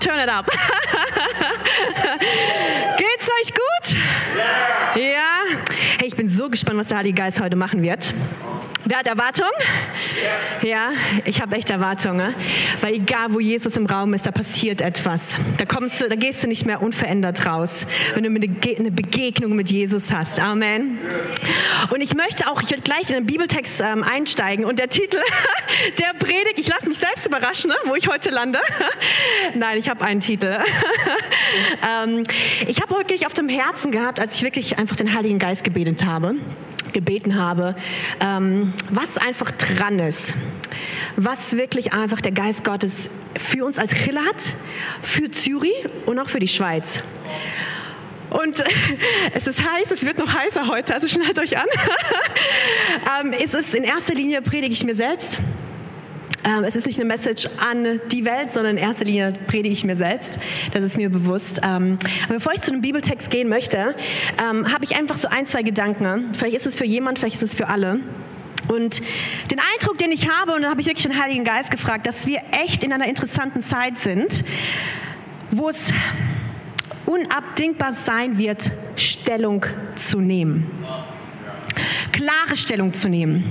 turn it up. Geht's euch gut? Ja. Hey, ich bin so gespannt, was der Heilige Geist heute machen wird. Wer hat Erwartung? Ja, ich habe echt Erwartungen, weil egal wo Jesus im Raum ist, da passiert etwas. Da kommst du, da gehst du nicht mehr unverändert raus, wenn du eine Begegnung mit Jesus hast. Amen. Und ich möchte auch, ich werde gleich in den Bibeltext ähm, einsteigen und der Titel der Predigt, ich lasse mich selbst überraschen, ne, wo ich heute lande. Nein, ich habe einen Titel. ähm, ich habe wirklich auf dem Herzen gehabt, als ich wirklich einfach den Heiligen Geist gebetet habe gebeten habe, ähm, was einfach dran ist, was wirklich einfach der Geist Gottes für uns als Chille hat, für Zürich und auch für die Schweiz. Und es ist heiß, es wird noch heißer heute, also schnallt euch an. ähm, es ist in erster Linie predige ich mir selbst. Ähm, es ist nicht eine Message an die Welt, sondern in erster Linie predige ich mir selbst. Das ist mir bewusst. Ähm, aber bevor ich zu einem Bibeltext gehen möchte, ähm, habe ich einfach so ein, zwei Gedanken. Vielleicht ist es für jemand, vielleicht ist es für alle. Und den Eindruck, den ich habe, und da habe ich wirklich den Heiligen Geist gefragt, dass wir echt in einer interessanten Zeit sind, wo es unabdingbar sein wird, Stellung zu nehmen klare Stellung zu nehmen.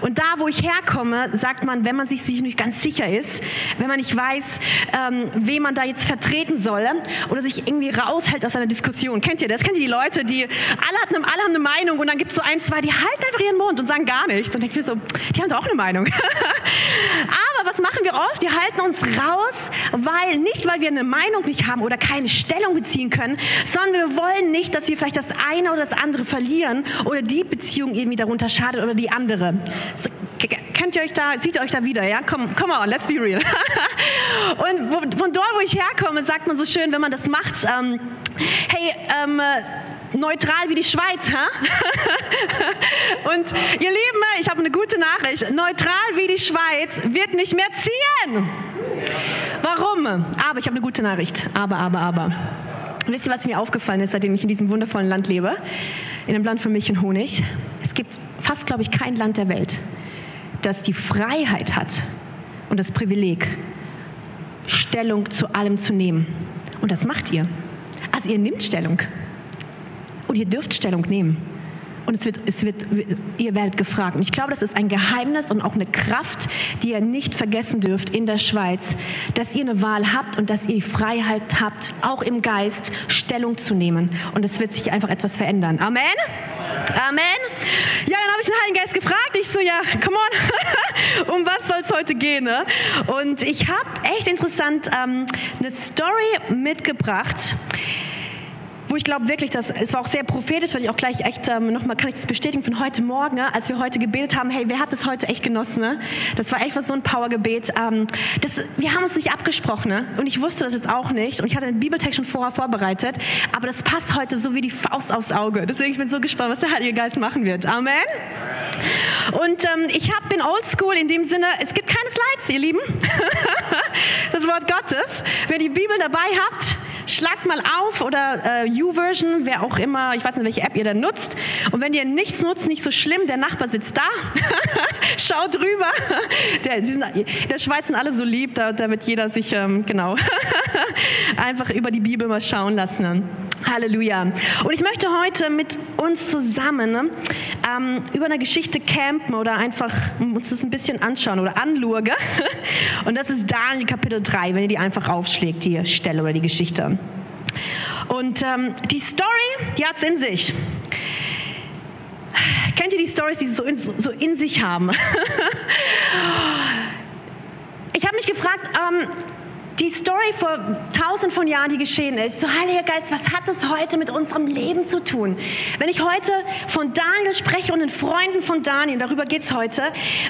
Und da, wo ich herkomme, sagt man, wenn man sich, nicht ganz sicher ist, wenn man nicht weiß, ähm, wen man da jetzt vertreten soll oder sich irgendwie raushält aus einer Diskussion. Kennt ihr das? Kennt ihr die Leute, die alle, hatten, alle haben eine Meinung und dann gibt es so ein, zwei, die halten einfach ihren Mund und sagen gar nichts. Und ich mir so, die haben doch auch eine Meinung. Machen wir oft? Wir halten uns raus, weil nicht, weil wir eine Meinung nicht haben oder keine Stellung beziehen können, sondern wir wollen nicht, dass wir vielleicht das eine oder das andere verlieren oder die Beziehung irgendwie darunter schadet oder die andere. Kennt ihr euch da, seht ihr euch da wieder, ja? Come, come on, let's be real. Und von dort, wo ich herkomme, sagt man so schön, wenn man das macht, ähm, hey, ähm, neutral wie die Schweiz, ha? Und ihr Lieben, ich habe eine gute Nachricht. Neutral wie die Schweiz wird nicht mehr ziehen. Warum? Aber ich habe eine gute Nachricht. Aber, aber, aber. Wisst ihr, was mir aufgefallen ist, seitdem ich in diesem wundervollen Land lebe? In einem Land für Milch und Honig. Es gibt fast, glaube ich, kein Land der Welt, das die Freiheit hat und das Privileg, Stellung zu allem zu nehmen. Und das macht ihr. Also ihr nehmt Stellung. Und ihr dürft Stellung nehmen. Und es wird, es wird, ihr werdet gefragt. Und ich glaube, das ist ein Geheimnis und auch eine Kraft, die ihr nicht vergessen dürft in der Schweiz, dass ihr eine Wahl habt und dass ihr die Freiheit habt, auch im Geist Stellung zu nehmen. Und es wird sich einfach etwas verändern. Amen. Amen. Ja, dann habe ich den Heiligen Geist gefragt. Ich so, ja, come on, um was soll es heute gehen? Ne? Und ich habe echt interessant ähm, eine Story mitgebracht wo ich glaube wirklich, dass es war auch sehr prophetisch, weil ich auch gleich echt ähm, nochmal kann ich das bestätigen von heute Morgen, ne, als wir heute gebetet haben. Hey, wer hat das heute echt genossen? Ne? Das war echt was so ein Powergebet. Ähm, das, wir haben uns nicht abgesprochen ne? und ich wusste das jetzt auch nicht und ich hatte den Bibeltext schon vorher vorbereitet, aber das passt heute so wie die Faust aufs Auge. Deswegen ich bin so gespannt, was der Heilige Geist machen wird. Amen. Und ähm, ich hab, bin oldschool in dem Sinne, es gibt keine Slides, ihr Lieben. das Wort Gottes. Wer die Bibel dabei habt, schlagt mal auf oder äh, YouVersion, wer auch immer, ich weiß nicht, welche App ihr da nutzt. Und wenn ihr nichts nutzt, nicht so schlimm, der Nachbar sitzt da, schaut rüber. Der, sind, der Schweiz sind alle so lieb, da, da wird jeder sich, ähm, genau, einfach über die Bibel mal schauen lassen. Halleluja. Und ich möchte heute mit uns zusammen ähm, über eine Geschichte campen oder einfach uns das ein bisschen anschauen oder anlurge. Und das ist Daniel Kapitel 3, wenn ihr die einfach aufschlägt, die Stelle oder die Geschichte. Und ähm, die Story, die hat es in sich. Kennt ihr die Stories, die sie so in, so in sich haben? ich habe mich gefragt, ähm, die Story vor tausend von Jahren, die geschehen ist. So, Heiliger Geist, was hat das heute mit unserem Leben zu tun? Wenn ich heute von Daniel spreche und den Freunden von Daniel, darüber geht es heute,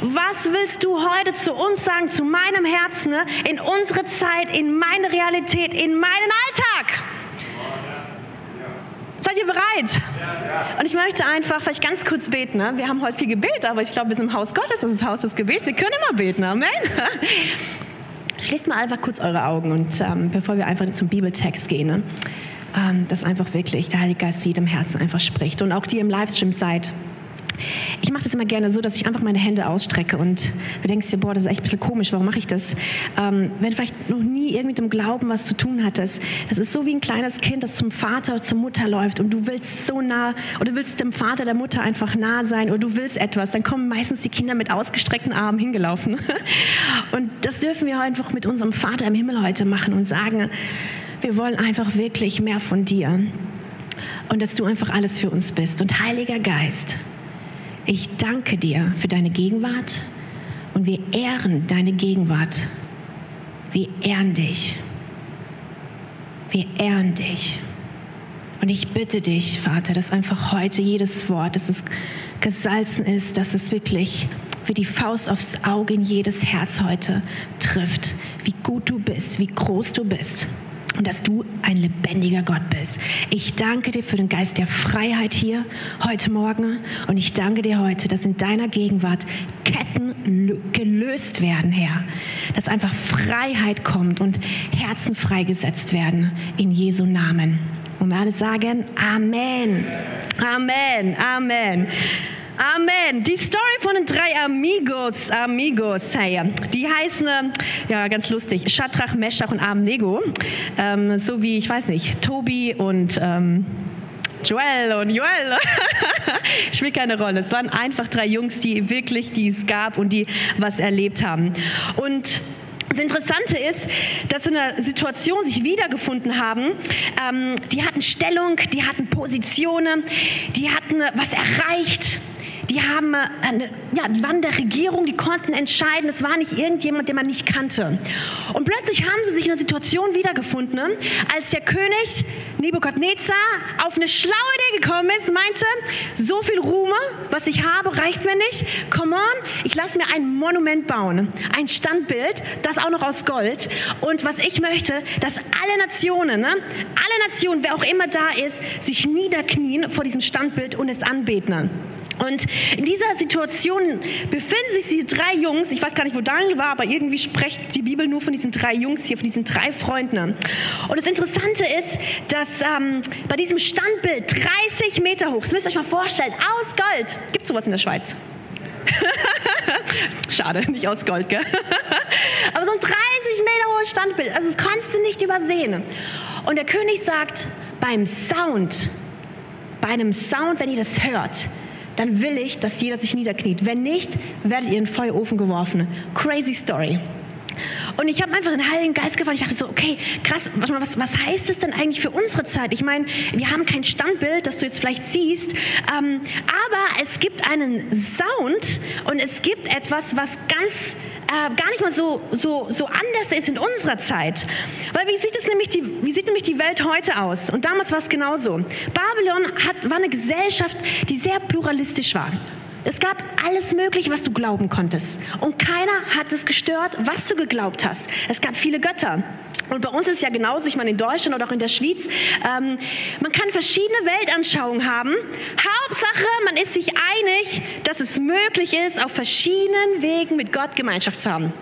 was willst du heute zu uns sagen, zu meinem Herzen, ne? in unsere Zeit, in meine Realität, in meinen Alltag? Seid ihr bereit? Und ich möchte einfach vielleicht ganz kurz beten. Ne? Wir haben heute viel Gebet, aber ich glaube, wir sind im Haus Gottes, das ist das Haus des Gebets. Wir können immer beten. Amen. Schließt mal einfach kurz eure Augen und ähm, bevor wir einfach zum Bibeltext gehen, ne, ähm, dass einfach wirklich der Heilige Geist zu jedem Herzen einfach spricht und auch die im Livestream seid. Ich mache das immer gerne so, dass ich einfach meine Hände ausstrecke und du denkst dir, boah, das ist echt ein bisschen komisch, warum mache ich das? Ähm, wenn vielleicht noch nie irgendwie mit dem Glauben was zu tun hattest, das ist so wie ein kleines Kind, das zum Vater oder zur Mutter läuft und du willst so nah oder du willst dem Vater, der Mutter einfach nah sein oder du willst etwas, dann kommen meistens die Kinder mit ausgestreckten Armen hingelaufen. Und das dürfen wir einfach mit unserem Vater im Himmel heute machen und sagen, wir wollen einfach wirklich mehr von dir und dass du einfach alles für uns bist. Und Heiliger Geist, ich danke dir für deine Gegenwart und wir ehren deine Gegenwart. Wir ehren dich. Wir ehren dich. Und ich bitte dich, Vater, dass einfach heute jedes Wort, dass es gesalzen ist, dass es wirklich wie die Faust aufs Auge in jedes Herz heute trifft, wie gut du bist, wie groß du bist und dass du ein lebendiger Gott bist. Ich danke dir für den Geist der Freiheit hier heute Morgen und ich danke dir heute, dass in deiner Gegenwart Ketten gelöst werden, Herr. Dass einfach Freiheit kommt und Herzen freigesetzt werden in Jesu Namen. Und alle sagen Amen. Amen. Amen. Amen. Die Story von den drei Amigos, Amigos, hey, die heißen, äh, ja, ganz lustig, Shadrach, Meshach und Abednego. Ähm, so wie, ich weiß nicht, Tobi und ähm, Joel und Joel. Spielt keine Rolle. Es waren einfach drei Jungs, die wirklich, die es gab und die was erlebt haben. Und das Interessante ist, dass sie in einer Situation sich wiedergefunden haben. Ähm, die hatten Stellung, die hatten Positionen, die hatten was erreicht die haben äh, eine, ja, die waren der Regierung, die konnten entscheiden. Es war nicht irgendjemand, den man nicht kannte. Und plötzlich haben sie sich in einer Situation wiedergefunden, als der König Nebukadnezar auf eine schlaue Idee gekommen ist, meinte, so viel Ruhme, was ich habe, reicht mir nicht. Come on, ich lasse mir ein Monument bauen, ein Standbild, das auch noch aus Gold. Und was ich möchte, dass alle Nationen, ne, alle Nationen, wer auch immer da ist, sich niederknien vor diesem Standbild und es anbeten. Und in dieser Situation befinden sich diese drei Jungs, ich weiß gar nicht, wo Daniel war, aber irgendwie spricht die Bibel nur von diesen drei Jungs hier, von diesen drei Freunden. Und das Interessante ist, dass ähm, bei diesem Standbild 30 Meter hoch, das müsst ihr euch mal vorstellen, aus Gold, gibt es sowas in der Schweiz? Schade, nicht aus Gold, gell? Aber so ein 30 Meter hohes Standbild, also das kannst du nicht übersehen. Und der König sagt, beim Sound, bei einem Sound, wenn ihr das hört, dann will ich, dass jeder sich niederkniet. Wenn nicht, werdet ihr in den Feuerofen geworfen. Crazy Story. Und ich habe einfach den Heiligen Geist gefragt. Ich dachte so, okay, krass, was, was heißt das denn eigentlich für unsere Zeit? Ich meine, wir haben kein Standbild, das du jetzt vielleicht siehst, ähm, aber es gibt einen Sound und es gibt etwas, was ganz äh, gar nicht mal so, so, so anders ist in unserer Zeit. Weil wie sieht, es nämlich die, wie sieht nämlich die Welt heute aus? Und damals war es genauso. Babylon hat, war eine Gesellschaft, die sehr pluralistisch war. Es gab alles Mögliche, was du glauben konntest. Und keiner hat es gestört, was du geglaubt hast. Es gab viele Götter. Und bei uns ist ja genauso, ich meine in Deutschland oder auch in der Schweiz, ähm, man kann verschiedene Weltanschauungen haben. Hauptsache, man ist sich einig, dass es möglich ist, auf verschiedenen Wegen mit Gott Gemeinschaft zu haben.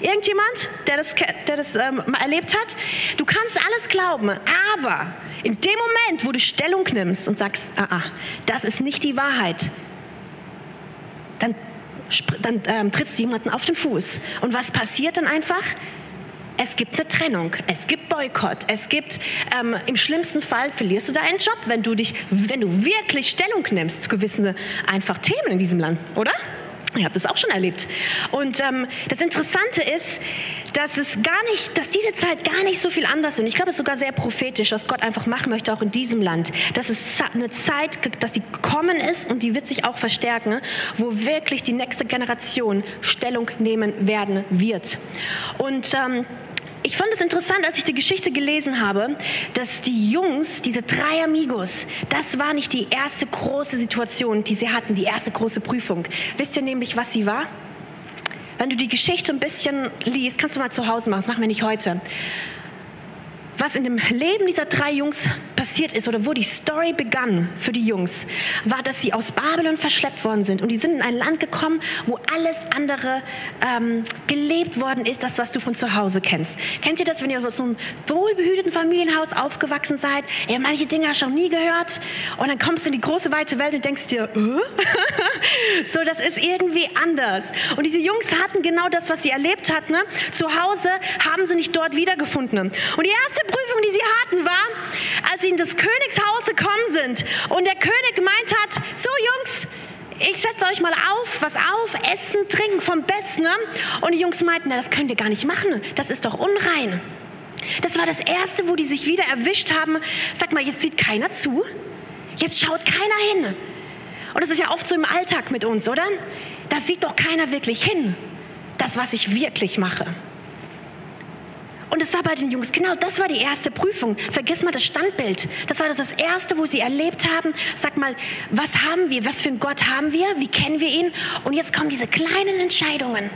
Irgendjemand, der das, der das ähm, erlebt hat? Du kannst alles glauben, aber in dem Moment, wo du Stellung nimmst und sagst, ah, ah, das ist nicht die Wahrheit, dann, dann ähm, trittst du jemanden auf den Fuß. Und was passiert dann einfach? Es gibt eine Trennung, es gibt Boykott, es gibt ähm, im schlimmsten Fall verlierst du deinen Job, wenn du dich, wenn du wirklich Stellung nimmst zu gewissen einfach Themen in diesem Land, oder? Ich habe das auch schon erlebt. Und ähm, das Interessante ist, dass es gar nicht, dass diese Zeit gar nicht so viel anders ist. Und ich glaube, es ist sogar sehr prophetisch, was Gott einfach machen möchte, auch in diesem Land. Dass es eine Zeit, dass die kommen ist und die wird sich auch verstärken, wo wirklich die nächste Generation Stellung nehmen werden wird. Und ähm, ich fand es interessant, als ich die Geschichte gelesen habe, dass die Jungs, diese drei Amigos, das war nicht die erste große Situation, die sie hatten, die erste große Prüfung. Wisst ihr nämlich, was sie war? Wenn du die Geschichte ein bisschen liest, kannst du mal zu Hause machen, das machen wir nicht heute. Was in dem Leben dieser drei Jungs passiert ist oder wo die Story begann für die Jungs, war, dass sie aus Babylon verschleppt worden sind und die sind in ein Land gekommen, wo alles andere ähm, gelebt worden ist, das, was du von zu Hause kennst. Kennt ihr das, wenn ihr aus so einem wohlbehüteten Familienhaus aufgewachsen seid? Ihr manche Dinge noch nie gehört und dann kommst du in die große weite Welt und denkst dir, äh? so, das ist irgendwie anders. Und diese Jungs hatten genau das, was sie erlebt hatten. Ne? Zu Hause haben sie nicht dort wiedergefunden. Und die erste Prüfung, die sie hatten, war, als sie in das Königshaus gekommen sind und der König gemeint hat, so Jungs, ich setze euch mal auf, was auf, essen, trinken vom Besten. Ne? Und die Jungs meinten, na, das können wir gar nicht machen, das ist doch unrein. Das war das Erste, wo die sich wieder erwischt haben. Sag mal, jetzt sieht keiner zu, jetzt schaut keiner hin. Und das ist ja oft so im Alltag mit uns, oder? Da sieht doch keiner wirklich hin, das, was ich wirklich mache. Und es war bei den Jungs, genau, das war die erste Prüfung. Vergiss mal das Standbild. Das war das, Erste, wo sie erlebt haben. Sag mal, was haben wir? Was für einen Gott haben wir? Wie kennen wir ihn? Und jetzt kommen diese kleinen Entscheidungen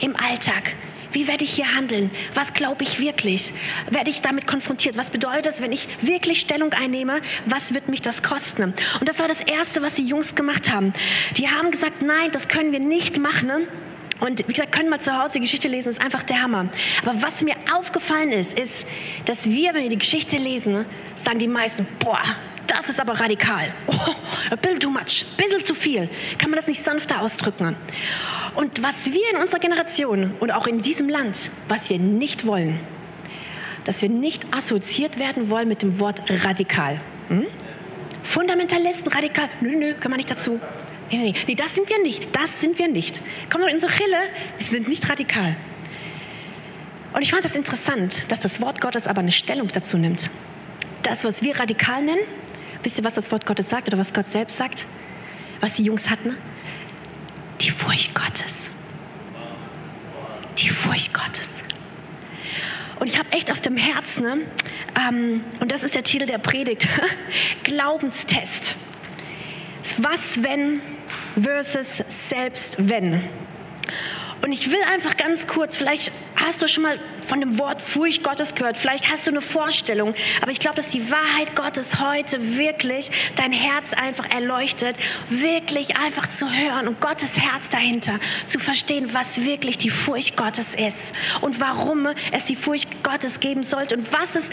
im Alltag. Wie werde ich hier handeln? Was glaube ich wirklich? Werde ich damit konfrontiert? Was bedeutet das, wenn ich wirklich Stellung einnehme? Was wird mich das kosten? Und das war das Erste, was die Jungs gemacht haben. Die haben gesagt, nein, das können wir nicht machen. Und wie gesagt, können mal zu Hause die Geschichte lesen, ist einfach der Hammer. Aber was mir aufgefallen ist, ist, dass wir, wenn wir die Geschichte lesen, sagen die meisten, boah, das ist aber radikal. Oh, a bit too much, ein bisschen zu viel. Kann man das nicht sanfter ausdrücken? Und was wir in unserer Generation und auch in diesem Land, was wir nicht wollen, dass wir nicht assoziiert werden wollen mit dem Wort radikal. Hm? Fundamentalisten, radikal, nö, nö, können wir nicht dazu. Nee, nee, nee, das sind wir nicht. Das sind wir nicht. Kommen wir in unsere Chille, wir sind nicht radikal. Und ich fand das interessant, dass das Wort Gottes aber eine Stellung dazu nimmt. Das, was wir radikal nennen, wisst ihr, was das Wort Gottes sagt oder was Gott selbst sagt? Was die Jungs hatten? Die Furcht Gottes. Die Furcht Gottes. Und ich habe echt auf dem Herzen, ne, ähm, und das ist der Titel der Predigt, Glaubenstest. Was, wenn versus selbst wenn. Und ich will einfach ganz kurz, vielleicht hast du schon mal von dem Wort Furcht Gottes gehört, vielleicht hast du eine Vorstellung, aber ich glaube, dass die Wahrheit Gottes heute wirklich dein Herz einfach erleuchtet, wirklich einfach zu hören und Gottes Herz dahinter, zu verstehen, was wirklich die Furcht Gottes ist und warum es die Furcht Gottes geben sollte und was es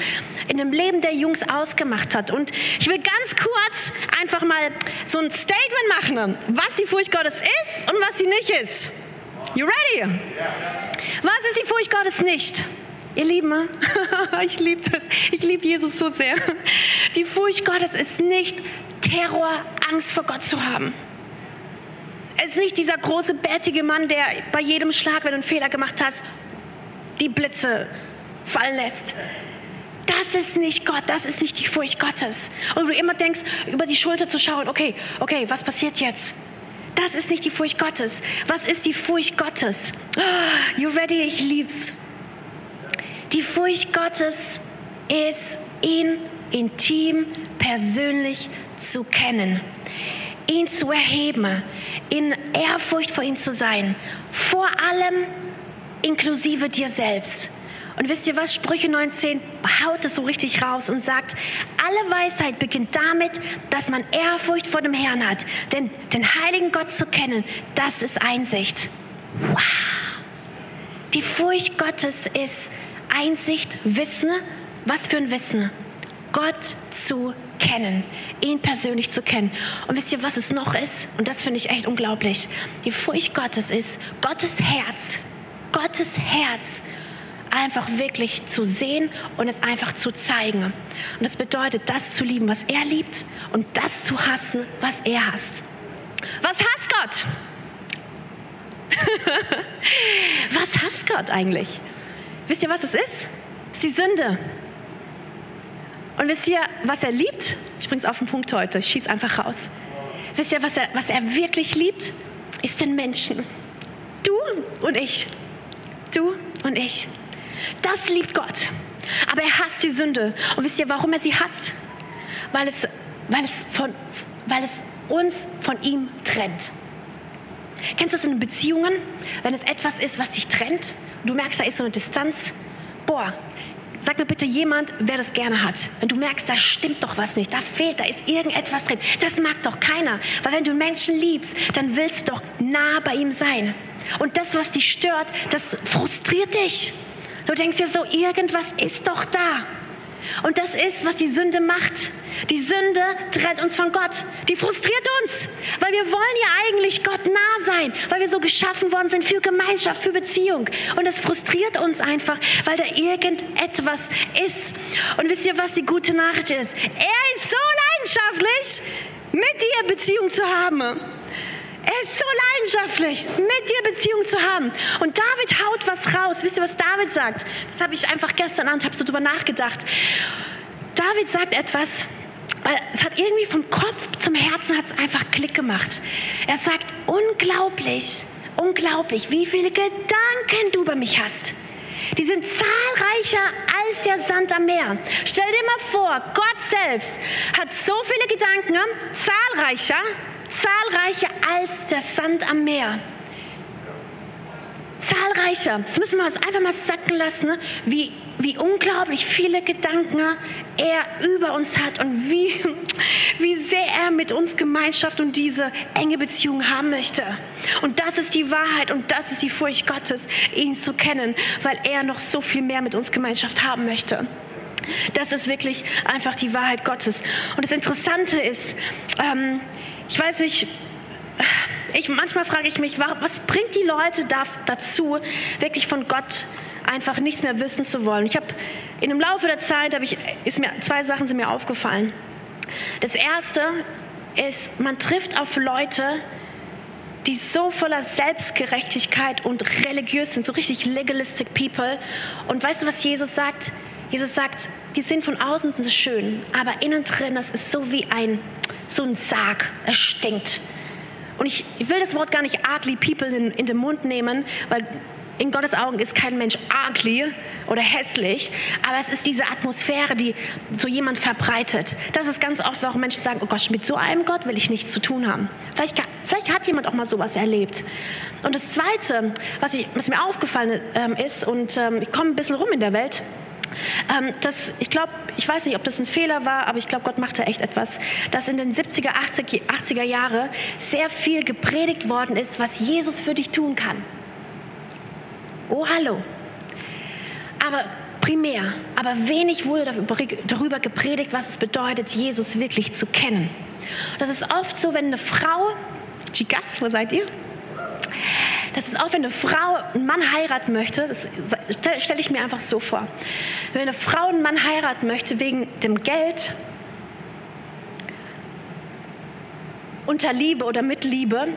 in dem Leben der Jungs ausgemacht hat. Und ich will ganz kurz einfach mal so ein Statement machen, was die Furcht Gottes ist und was sie nicht ist. You ready? Was ist die Furcht Gottes nicht? Ihr Lieben, ich liebe das. Ich liebe Jesus so sehr. Die Furcht Gottes ist nicht Terror, Angst vor Gott zu haben. Es ist nicht dieser große, bärtige Mann, der bei jedem Schlag, wenn du einen Fehler gemacht hast, die Blitze fallen lässt. Das ist nicht Gott, das ist nicht die Furcht Gottes. Und du immer denkst, über die Schulter zu schauen, okay, okay, was passiert jetzt? Das ist nicht die Furcht Gottes. Was ist die Furcht Gottes? Oh, you ready? Ich lieb's. Die Furcht Gottes ist, ihn intim, persönlich zu kennen, ihn zu erheben, in Ehrfurcht vor ihm zu sein, vor allem inklusive dir selbst. Und wisst ihr was? Sprüche 19 haut es so richtig raus und sagt, alle Weisheit beginnt damit, dass man Ehrfurcht vor dem Herrn hat. Denn den heiligen Gott zu kennen, das ist Einsicht. Wow! Die Furcht Gottes ist Einsicht, Wissen. Was für ein Wissen? Gott zu kennen, ihn persönlich zu kennen. Und wisst ihr, was es noch ist? Und das finde ich echt unglaublich. Die Furcht Gottes ist Gottes Herz. Gottes Herz einfach wirklich zu sehen und es einfach zu zeigen. Und das bedeutet, das zu lieben, was er liebt und das zu hassen, was er hasst. Was hasst Gott? was hasst Gott eigentlich? Wisst ihr, was es ist? Es ist die Sünde. Und wisst ihr, was er liebt? Ich bringe es auf den Punkt heute, ich schieße einfach raus. Wisst ihr, was er, was er wirklich liebt? Ist den Menschen. Du und ich. Du und ich. Das liebt Gott. Aber er hasst die Sünde. Und wisst ihr, warum er sie hasst? Weil es, weil es, von, weil es uns von ihm trennt. Kennst du das in Beziehungen? Wenn es etwas ist, was dich trennt, du merkst, da ist so eine Distanz. Boah, Sag mir bitte jemand, wer das gerne hat. Wenn du merkst, da stimmt doch was nicht, da fehlt, da ist irgendetwas drin. Das mag doch keiner. Weil wenn du Menschen liebst, dann willst du doch nah bei ihm sein. Und das, was dich stört, das frustriert dich. Du denkst dir so, irgendwas ist doch da. Und das ist, was die Sünde macht. Die Sünde trennt uns von Gott. Die frustriert uns, weil wir wollen ja eigentlich Gott nah sein, weil wir so geschaffen worden sind für Gemeinschaft, für Beziehung. Und es frustriert uns einfach, weil da irgendetwas ist. Und wisst ihr, was die gute Nachricht ist? Er ist so leidenschaftlich, mit dir Beziehung zu haben. Er ist so leidenschaftlich, mit dir Beziehung zu haben. Und David haut was raus. Wisst ihr, was David sagt? Das habe ich einfach gestern Abend, habe so drüber nachgedacht. David sagt etwas, es hat irgendwie vom Kopf zum Herzen hat es einfach Klick gemacht. Er sagt, unglaublich, unglaublich, wie viele Gedanken du über mich hast. Die sind zahlreicher als der Sand am Meer. Stell dir mal vor, Gott selbst hat so viele Gedanken, zahlreicher zahlreicher als der Sand am Meer. Zahlreicher. Das müssen wir uns einfach mal sacken lassen, ne? wie, wie unglaublich viele Gedanken er über uns hat und wie, wie sehr er mit uns Gemeinschaft und diese enge Beziehung haben möchte. Und das ist die Wahrheit und das ist die Furcht Gottes, ihn zu kennen, weil er noch so viel mehr mit uns Gemeinschaft haben möchte. Das ist wirklich einfach die Wahrheit Gottes. Und das Interessante ist, ähm, ich weiß nicht, ich, manchmal frage ich mich, was bringt die Leute da, dazu, wirklich von Gott einfach nichts mehr wissen zu wollen? Ich habe in dem Laufe der Zeit, ich, ist mir, zwei Sachen sind mir aufgefallen. Das erste ist, man trifft auf Leute, die so voller Selbstgerechtigkeit und religiös sind, so richtig legalistic people. Und weißt du, was Jesus sagt? Jesus sagt, die sind von außen sind schön, aber innen drin, das ist so wie ein so ein Sarg. Es stinkt. Und ich, ich will das Wort gar nicht ugly people in, in den Mund nehmen, weil in Gottes Augen ist kein Mensch ugly oder hässlich, aber es ist diese Atmosphäre, die so jemand verbreitet. Das ist ganz oft, warum Menschen sagen, oh Gott, mit so einem Gott will ich nichts zu tun haben. Vielleicht, vielleicht hat jemand auch mal sowas erlebt. Und das Zweite, was, ich, was mir aufgefallen ähm, ist, und ähm, ich komme ein bisschen rum in der Welt, ähm, das, ich glaube, ich weiß nicht, ob das ein Fehler war, aber ich glaube, Gott machte echt etwas, dass in den 70er, 80er, 80er Jahre sehr viel gepredigt worden ist, was Jesus für dich tun kann. Oh, hallo. Aber primär, aber wenig wurde darüber gepredigt, was es bedeutet, Jesus wirklich zu kennen. Das ist oft so, wenn eine Frau, Chicas, wo seid ihr? Das ist auch, wenn eine Frau einen Mann heiraten möchte, das stelle ich mir einfach so vor. Wenn eine Frau einen Mann heiraten möchte wegen dem Geld, unter Liebe oder mit Liebe,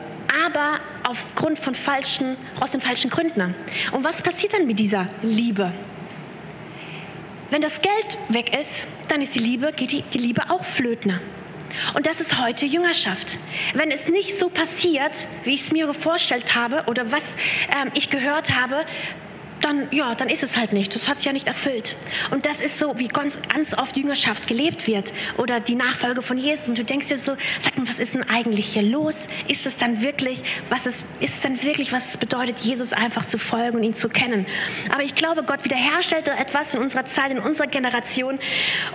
aber aufgrund von falschen, aus den falschen Gründen. Und was passiert dann mit dieser Liebe? Wenn das Geld weg ist, dann ist die Liebe, geht die, die Liebe auch flöten. Und das ist heute Jüngerschaft. Wenn es nicht so passiert, wie ich es mir vorgestellt habe oder was ähm, ich gehört habe, dann, ja, dann ist es halt nicht. Das hat sich ja nicht erfüllt. Und das ist so, wie ganz, ganz oft Jüngerschaft gelebt wird oder die Nachfolge von Jesus. Und du denkst dir so, sag mal, was ist denn eigentlich hier los? Ist es dann wirklich, was ist, ist es dann wirklich, was es bedeutet, Jesus einfach zu folgen und ihn zu kennen? Aber ich glaube, Gott wiederherstellt etwas in unserer Zeit, in unserer Generation.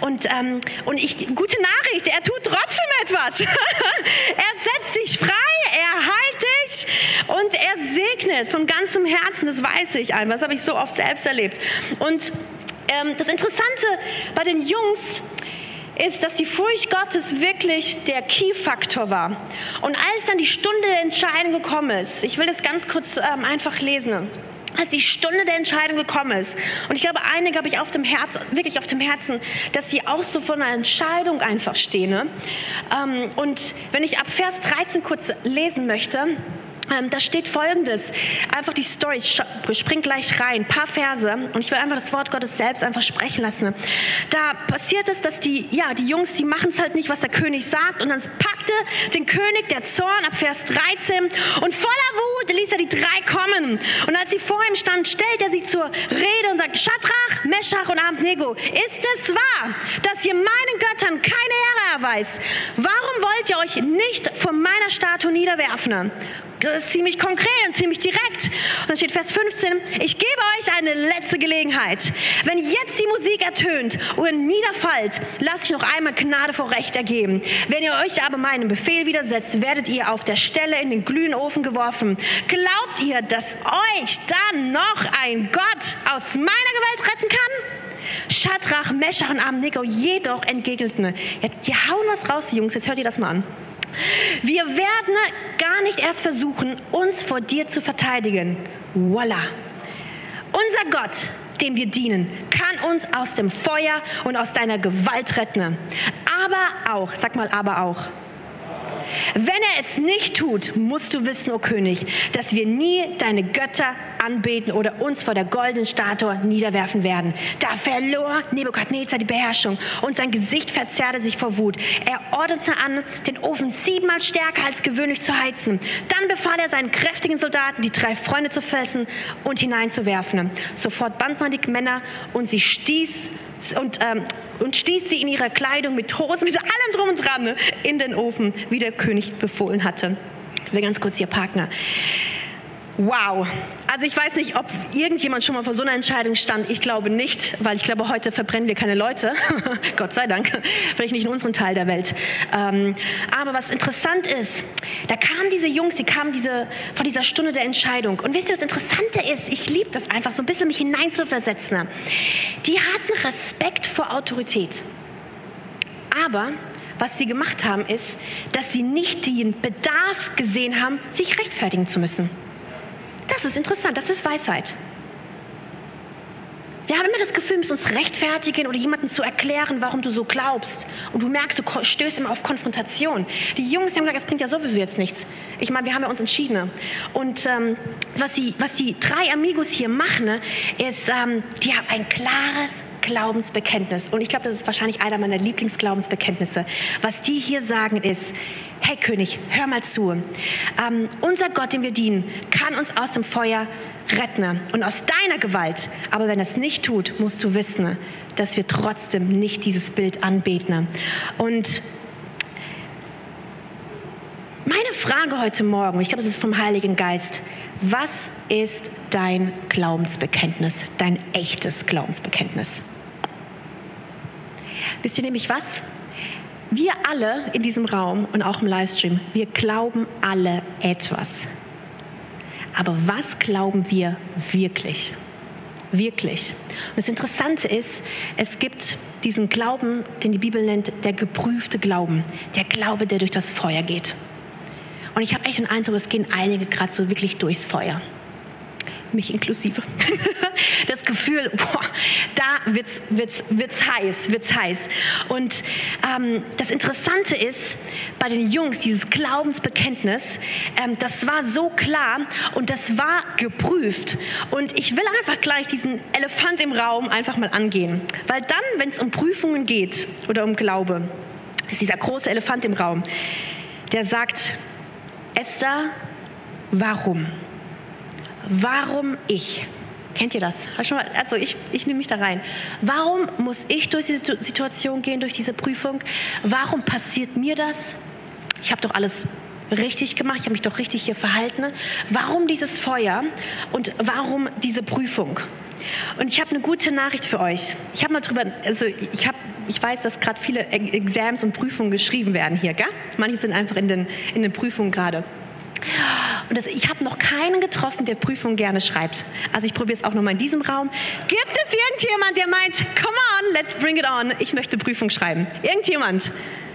Und, ähm, und ich, gute Nachricht, er tut trotzdem etwas. er setzt dich frei, dich und er segnet von ganzem Herzen, das weiß ich einfach. Das habe ich so oft selbst erlebt. Und ähm, das Interessante bei den Jungs ist, dass die Furcht Gottes wirklich der Key-Faktor war. Und als dann die Stunde der Entscheidung gekommen ist, ich will das ganz kurz ähm, einfach lesen als die Stunde der Entscheidung gekommen ist. Und ich glaube, einige habe ich auf dem Herzen, wirklich auf dem Herzen, dass sie auch so vor einer Entscheidung einfach stehen. Ne? Ähm, und wenn ich ab Vers 13 kurz lesen möchte, ähm, da steht folgendes, einfach die Story, ich spring gleich rein, ein paar Verse und ich will einfach das Wort Gottes selbst einfach sprechen lassen. Da passiert es, dass die, ja, die Jungs, die machen es halt nicht, was der König sagt und dann packte den König der Zorn ab Vers 13 und voller Wut ließ er die drei kommen und als sie vor ihm stand, stellt er sie zur Rede und sagt, Schadrach, Meschach und Abednego, ist es wahr, dass ihr meinen Göttern keine Ehre erweist? Warum wollt ihr euch nicht vor meiner Statue niederwerfen. Das ist ziemlich konkret und ziemlich direkt. Und dann steht Vers 15, ich gebe euch eine letzte Gelegenheit. Wenn jetzt die Musik ertönt und niederfallt, lasst ich noch einmal Gnade vor Recht ergeben. Wenn ihr euch aber meinem Befehl widersetzt, werdet ihr auf der Stelle in den glühenden Ofen geworfen. Glaubt ihr, dass euch dann noch ein Gott aus meiner Gewalt retten kann? Schadrach, Meschach und Abednego jedoch entgegneten, jetzt, die hauen was raus, die Jungs, jetzt hört ihr das mal an. Wir werden gar nicht erst versuchen, uns vor dir zu verteidigen. Voila. Unser Gott, dem wir dienen, kann uns aus dem Feuer und aus deiner Gewalt retten. Aber auch, sag mal, aber auch. Wenn er es nicht tut, musst du wissen, o oh König, dass wir nie deine Götter anbeten oder uns vor der goldenen Statue niederwerfen werden. Da verlor Nebukadnezar die Beherrschung und sein Gesicht verzerrte sich vor Wut. Er ordnete an, den Ofen siebenmal stärker als gewöhnlich zu heizen. Dann befahl er seinen kräftigen Soldaten, die drei Freunde zu fesseln und hineinzuwerfen. Sofort band man die Männer und sie stieß und, ähm, und stieß sie in ihrer Kleidung mit Hosen, mit allem drum und dran ne, in den Ofen, wie der König befohlen hatte. Ich will ganz kurz hier parken. Wow. Also ich weiß nicht, ob irgendjemand schon mal vor so einer Entscheidung stand. Ich glaube nicht, weil ich glaube, heute verbrennen wir keine Leute. Gott sei Dank. Vielleicht nicht in unserem Teil der Welt. Ähm, aber was interessant ist, da kamen diese Jungs, die kamen diese, vor dieser Stunde der Entscheidung. Und wisst ihr, was Interessante ist? Ich liebe das einfach, so ein bisschen mich hineinzuversetzen. Die hatten Respekt vor Autorität. Aber was sie gemacht haben, ist, dass sie nicht den Bedarf gesehen haben, sich rechtfertigen zu müssen. Das ist interessant, das ist Weisheit. Wir haben immer das Gefühl, wir müssen uns rechtfertigen oder jemandem zu erklären, warum du so glaubst. Und du merkst, du stößt immer auf Konfrontation. Die Jungs haben gesagt, es bringt ja sowieso jetzt nichts. Ich meine, wir haben ja uns entschieden. Und ähm, was, die, was die drei Amigos hier machen, ne, ist, ähm, die haben ein klares Glaubensbekenntnis. Und ich glaube, das ist wahrscheinlich einer meiner Lieblingsglaubensbekenntnisse. Was die hier sagen ist, hey König, hör mal zu. Ähm, unser Gott, den wir dienen, kann uns aus dem Feuer retten und aus deiner Gewalt. Aber wenn er es nicht tut, musst du wissen, dass wir trotzdem nicht dieses Bild anbeten. Und meine Frage heute Morgen, ich glaube, es ist vom Heiligen Geist, was ist dein Glaubensbekenntnis, dein echtes Glaubensbekenntnis? Wisst ihr nämlich was? Wir alle in diesem Raum und auch im Livestream, wir glauben alle etwas. Aber was glauben wir wirklich? Wirklich. Und das Interessante ist, es gibt diesen Glauben, den die Bibel nennt, der geprüfte Glauben. Der Glaube, der durch das Feuer geht. Und ich habe echt den Eindruck, es gehen einige gerade so wirklich durchs Feuer mich inklusive, das Gefühl, boah, da wird's, wird's, wird's heiß, wird's heiß. Und ähm, das Interessante ist, bei den Jungs, dieses Glaubensbekenntnis, ähm, das war so klar und das war geprüft. Und ich will einfach gleich diesen Elefant im Raum einfach mal angehen. Weil dann, wenn es um Prüfungen geht oder um Glaube, ist dieser große Elefant im Raum, der sagt, Esther, warum? Warum ich? Kennt ihr das? Also ich, ich nehme mich da rein. Warum muss ich durch diese Situation gehen, durch diese Prüfung? Warum passiert mir das? Ich habe doch alles richtig gemacht, ich habe mich doch richtig hier verhalten. Warum dieses Feuer und warum diese Prüfung? Und ich habe eine gute Nachricht für euch. Ich habe mal drüber, also ich habe ich weiß, dass gerade viele Exams und Prüfungen geschrieben werden hier, gell? Manche sind einfach in den, in den Prüfungen gerade. Und das, ich habe noch keinen getroffen, der Prüfungen gerne schreibt. Also ich probiere es auch nochmal in diesem Raum. Gibt es irgendjemand, der meint, come on, let's bring it on, ich möchte Prüfung schreiben? Irgendjemand?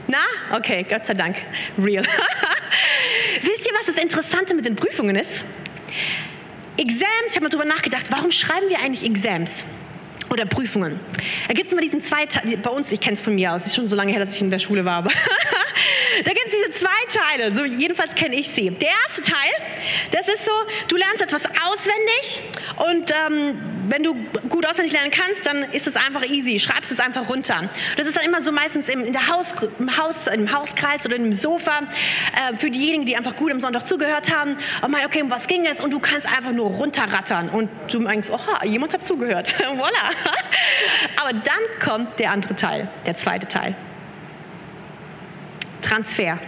Na? Okay, Gott sei Dank. Real. Wisst ihr, was das Interessante mit den Prüfungen ist? Exams, ich habe mal drüber nachgedacht, warum schreiben wir eigentlich Exams? Oder Prüfungen. Da gibt es immer diesen zwei bei uns, ich kenne es von mir aus, ist schon so lange her, dass ich in der Schule war, aber da gibt es diese zwei Teile, so jedenfalls kenne ich sie. Der erste Teil, das ist so, du lernst etwas auswendig und ähm, wenn du gut auswendig lernen kannst, dann ist es einfach easy, schreibst es einfach runter. Das ist dann immer so meistens im, in der Haus, im, Haus, im Hauskreis oder im Sofa äh, für diejenigen, die einfach gut am Sonntag zugehört haben und meinen, okay, um was ging es? Und du kannst einfach nur runterrattern und du meinst, oha, jemand hat zugehört, voila. Aber dann kommt der andere Teil, der zweite Teil. Transfer.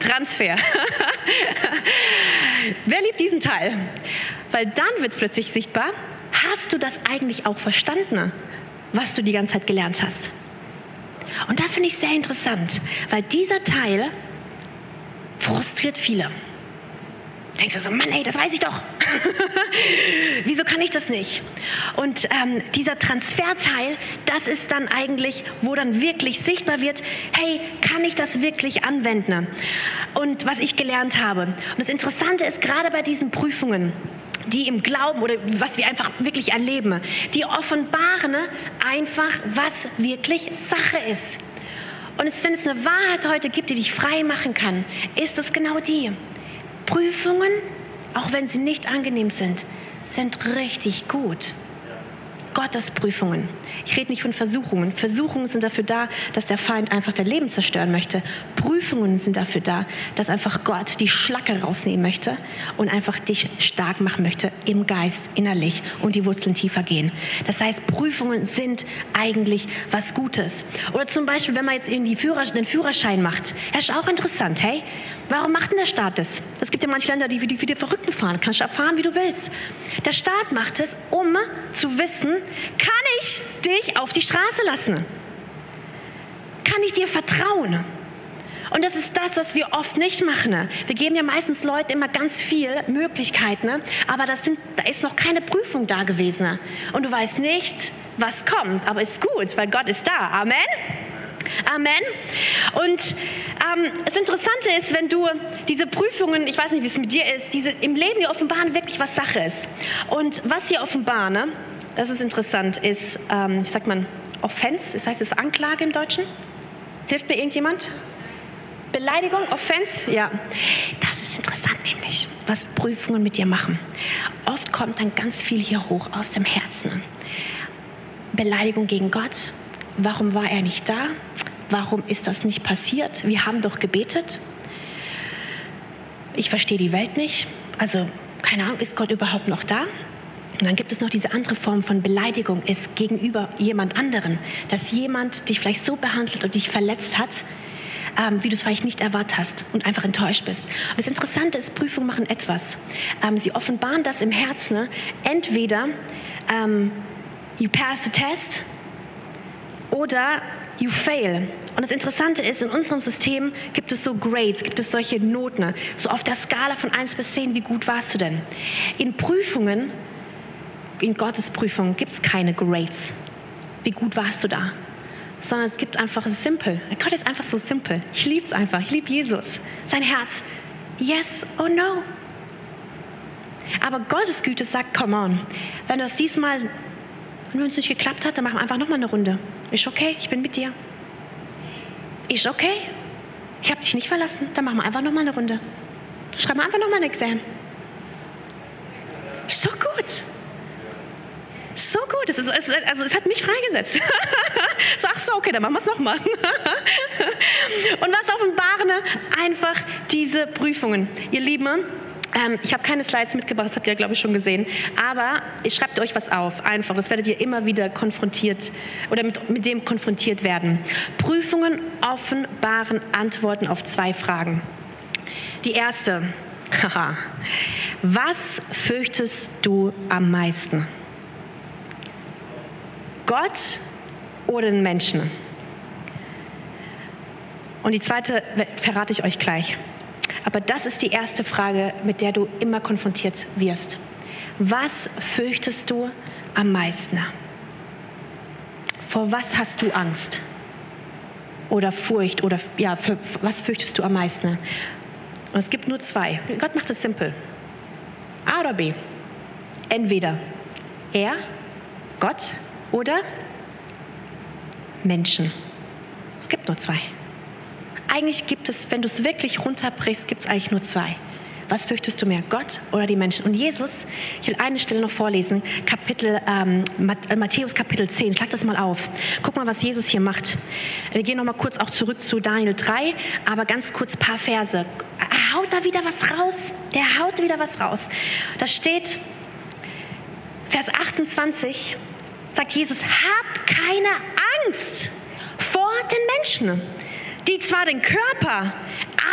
Transfer. Wer liebt diesen Teil? Weil dann wird es plötzlich sichtbar, hast du das eigentlich auch verstanden, was du die ganze Zeit gelernt hast? Und da finde ich sehr interessant, weil dieser Teil frustriert viele. Denkst du so, Mann, ey, das weiß ich doch. Wieso kann ich das nicht? Und ähm, dieser Transferteil, das ist dann eigentlich, wo dann wirklich sichtbar wird, hey, kann ich das wirklich anwenden? Und was ich gelernt habe. Und das Interessante ist, gerade bei diesen Prüfungen, die im Glauben oder was wir einfach wirklich erleben, die offenbaren einfach, was wirklich Sache ist. Und wenn es eine Wahrheit heute gibt, die dich frei machen kann, ist es genau die. Prüfungen, auch wenn sie nicht angenehm sind, sind richtig gut. Gottesprüfungen. Ich rede nicht von Versuchungen. Versuchungen sind dafür da, dass der Feind einfach dein Leben zerstören möchte. Prüfungen sind dafür da, dass einfach Gott die Schlacke rausnehmen möchte und einfach dich stark machen möchte im Geist, innerlich und die Wurzeln tiefer gehen. Das heißt, Prüfungen sind eigentlich was Gutes. Oder zum Beispiel, wenn man jetzt irgendwie den Führerschein macht. Das ist auch interessant, hey? Warum macht denn der Staat das? Es gibt ja manche Länder, die wie die, die Verrückten fahren. Kannst du erfahren, wie du willst. Der Staat macht es, um zu wissen, kann ich dich auf die Straße lassen? Kann ich dir vertrauen? Und das ist das, was wir oft nicht machen. Wir geben ja meistens Leuten immer ganz viel Möglichkeiten, aber das sind, da ist noch keine Prüfung da gewesen. Und du weißt nicht, was kommt, aber ist gut, weil Gott ist da. Amen. Amen. Und ähm, das Interessante ist, wenn du diese Prüfungen, ich weiß nicht, wie es mit dir ist, diese im Leben, die offenbaren wirklich, was Sache ist. Und was sie offenbaren, ne, das ist interessant, ist, ähm, wie sagt man, Offense, das heißt, es Anklage im Deutschen. Hilft mir irgendjemand? Beleidigung, Offense, ja. Das ist interessant nämlich, was Prüfungen mit dir machen. Oft kommt dann ganz viel hier hoch aus dem Herzen. Beleidigung gegen Gott, Warum war er nicht da? Warum ist das nicht passiert? Wir haben doch gebetet. Ich verstehe die Welt nicht. Also, keine Ahnung, ist Gott überhaupt noch da? Und dann gibt es noch diese andere Form von Beleidigung, ist gegenüber jemand anderen, dass jemand dich vielleicht so behandelt und dich verletzt hat, ähm, wie du es vielleicht nicht erwartet hast und einfach enttäuscht bist. Und das Interessante ist, Prüfungen machen etwas. Ähm, sie offenbaren das im Herzen. Ne? Entweder ähm, you pass the test oder you fail. Und das Interessante ist, in unserem System gibt es so Grades, gibt es solche Noten, so auf der Skala von 1 bis 10, wie gut warst du denn? In Prüfungen, in Gottes Prüfungen gibt es keine Grades. Wie gut warst du da? Sondern es gibt einfach simpel. Gott ist einfach so simpel. Ich liebe es einfach. Ich liebe Jesus. Sein Herz. Yes or no. Aber Gottes Güte sagt, come on, wenn das diesmal, wenn es nicht geklappt hat, dann machen wir einfach nochmal eine Runde. Ist okay, ich bin mit dir. Ist okay. Ich habe dich nicht verlassen. Dann machen wir einfach noch mal eine Runde. Schreiben wir einfach noch mal ein Examen. So gut. So gut. Es ist, es, also es hat mich freigesetzt. so, ach so, okay, dann machen wir es nochmal. Und was offenbaren einfach diese Prüfungen? Ihr Lieben, ähm, ich habe keine Slides mitgebracht, das habt ihr, glaube ich, schon gesehen. Aber ich schreibt euch was auf, einfach. Das werdet ihr immer wieder konfrontiert oder mit, mit dem konfrontiert werden. Prüfungen offenbaren Antworten auf zwei Fragen. Die erste, haha, was fürchtest du am meisten? Gott oder den Menschen? Und die zweite verrate ich euch gleich. Aber das ist die erste Frage, mit der du immer konfrontiert wirst. Was fürchtest du am meisten? Vor was hast du Angst? Oder Furcht? Oder ja, für, was fürchtest du am meisten? Und es gibt nur zwei. Gott macht es simpel. A oder B. Entweder er, Gott oder Menschen. Es gibt nur zwei. Eigentlich gibt es, wenn du es wirklich runterbrichst, gibt es eigentlich nur zwei. Was fürchtest du mehr, Gott oder die Menschen? Und Jesus, ich will eine Stelle noch vorlesen, Kapitel, ähm, äh, Matthäus Kapitel 10, schlag das mal auf. Guck mal, was Jesus hier macht. Wir gehen noch mal kurz auch zurück zu Daniel 3, aber ganz kurz ein paar Verse. Er haut da wieder was raus. Der haut wieder was raus. Da steht, Vers 28, sagt Jesus, habt keine Angst vor den Menschen die zwar den Körper,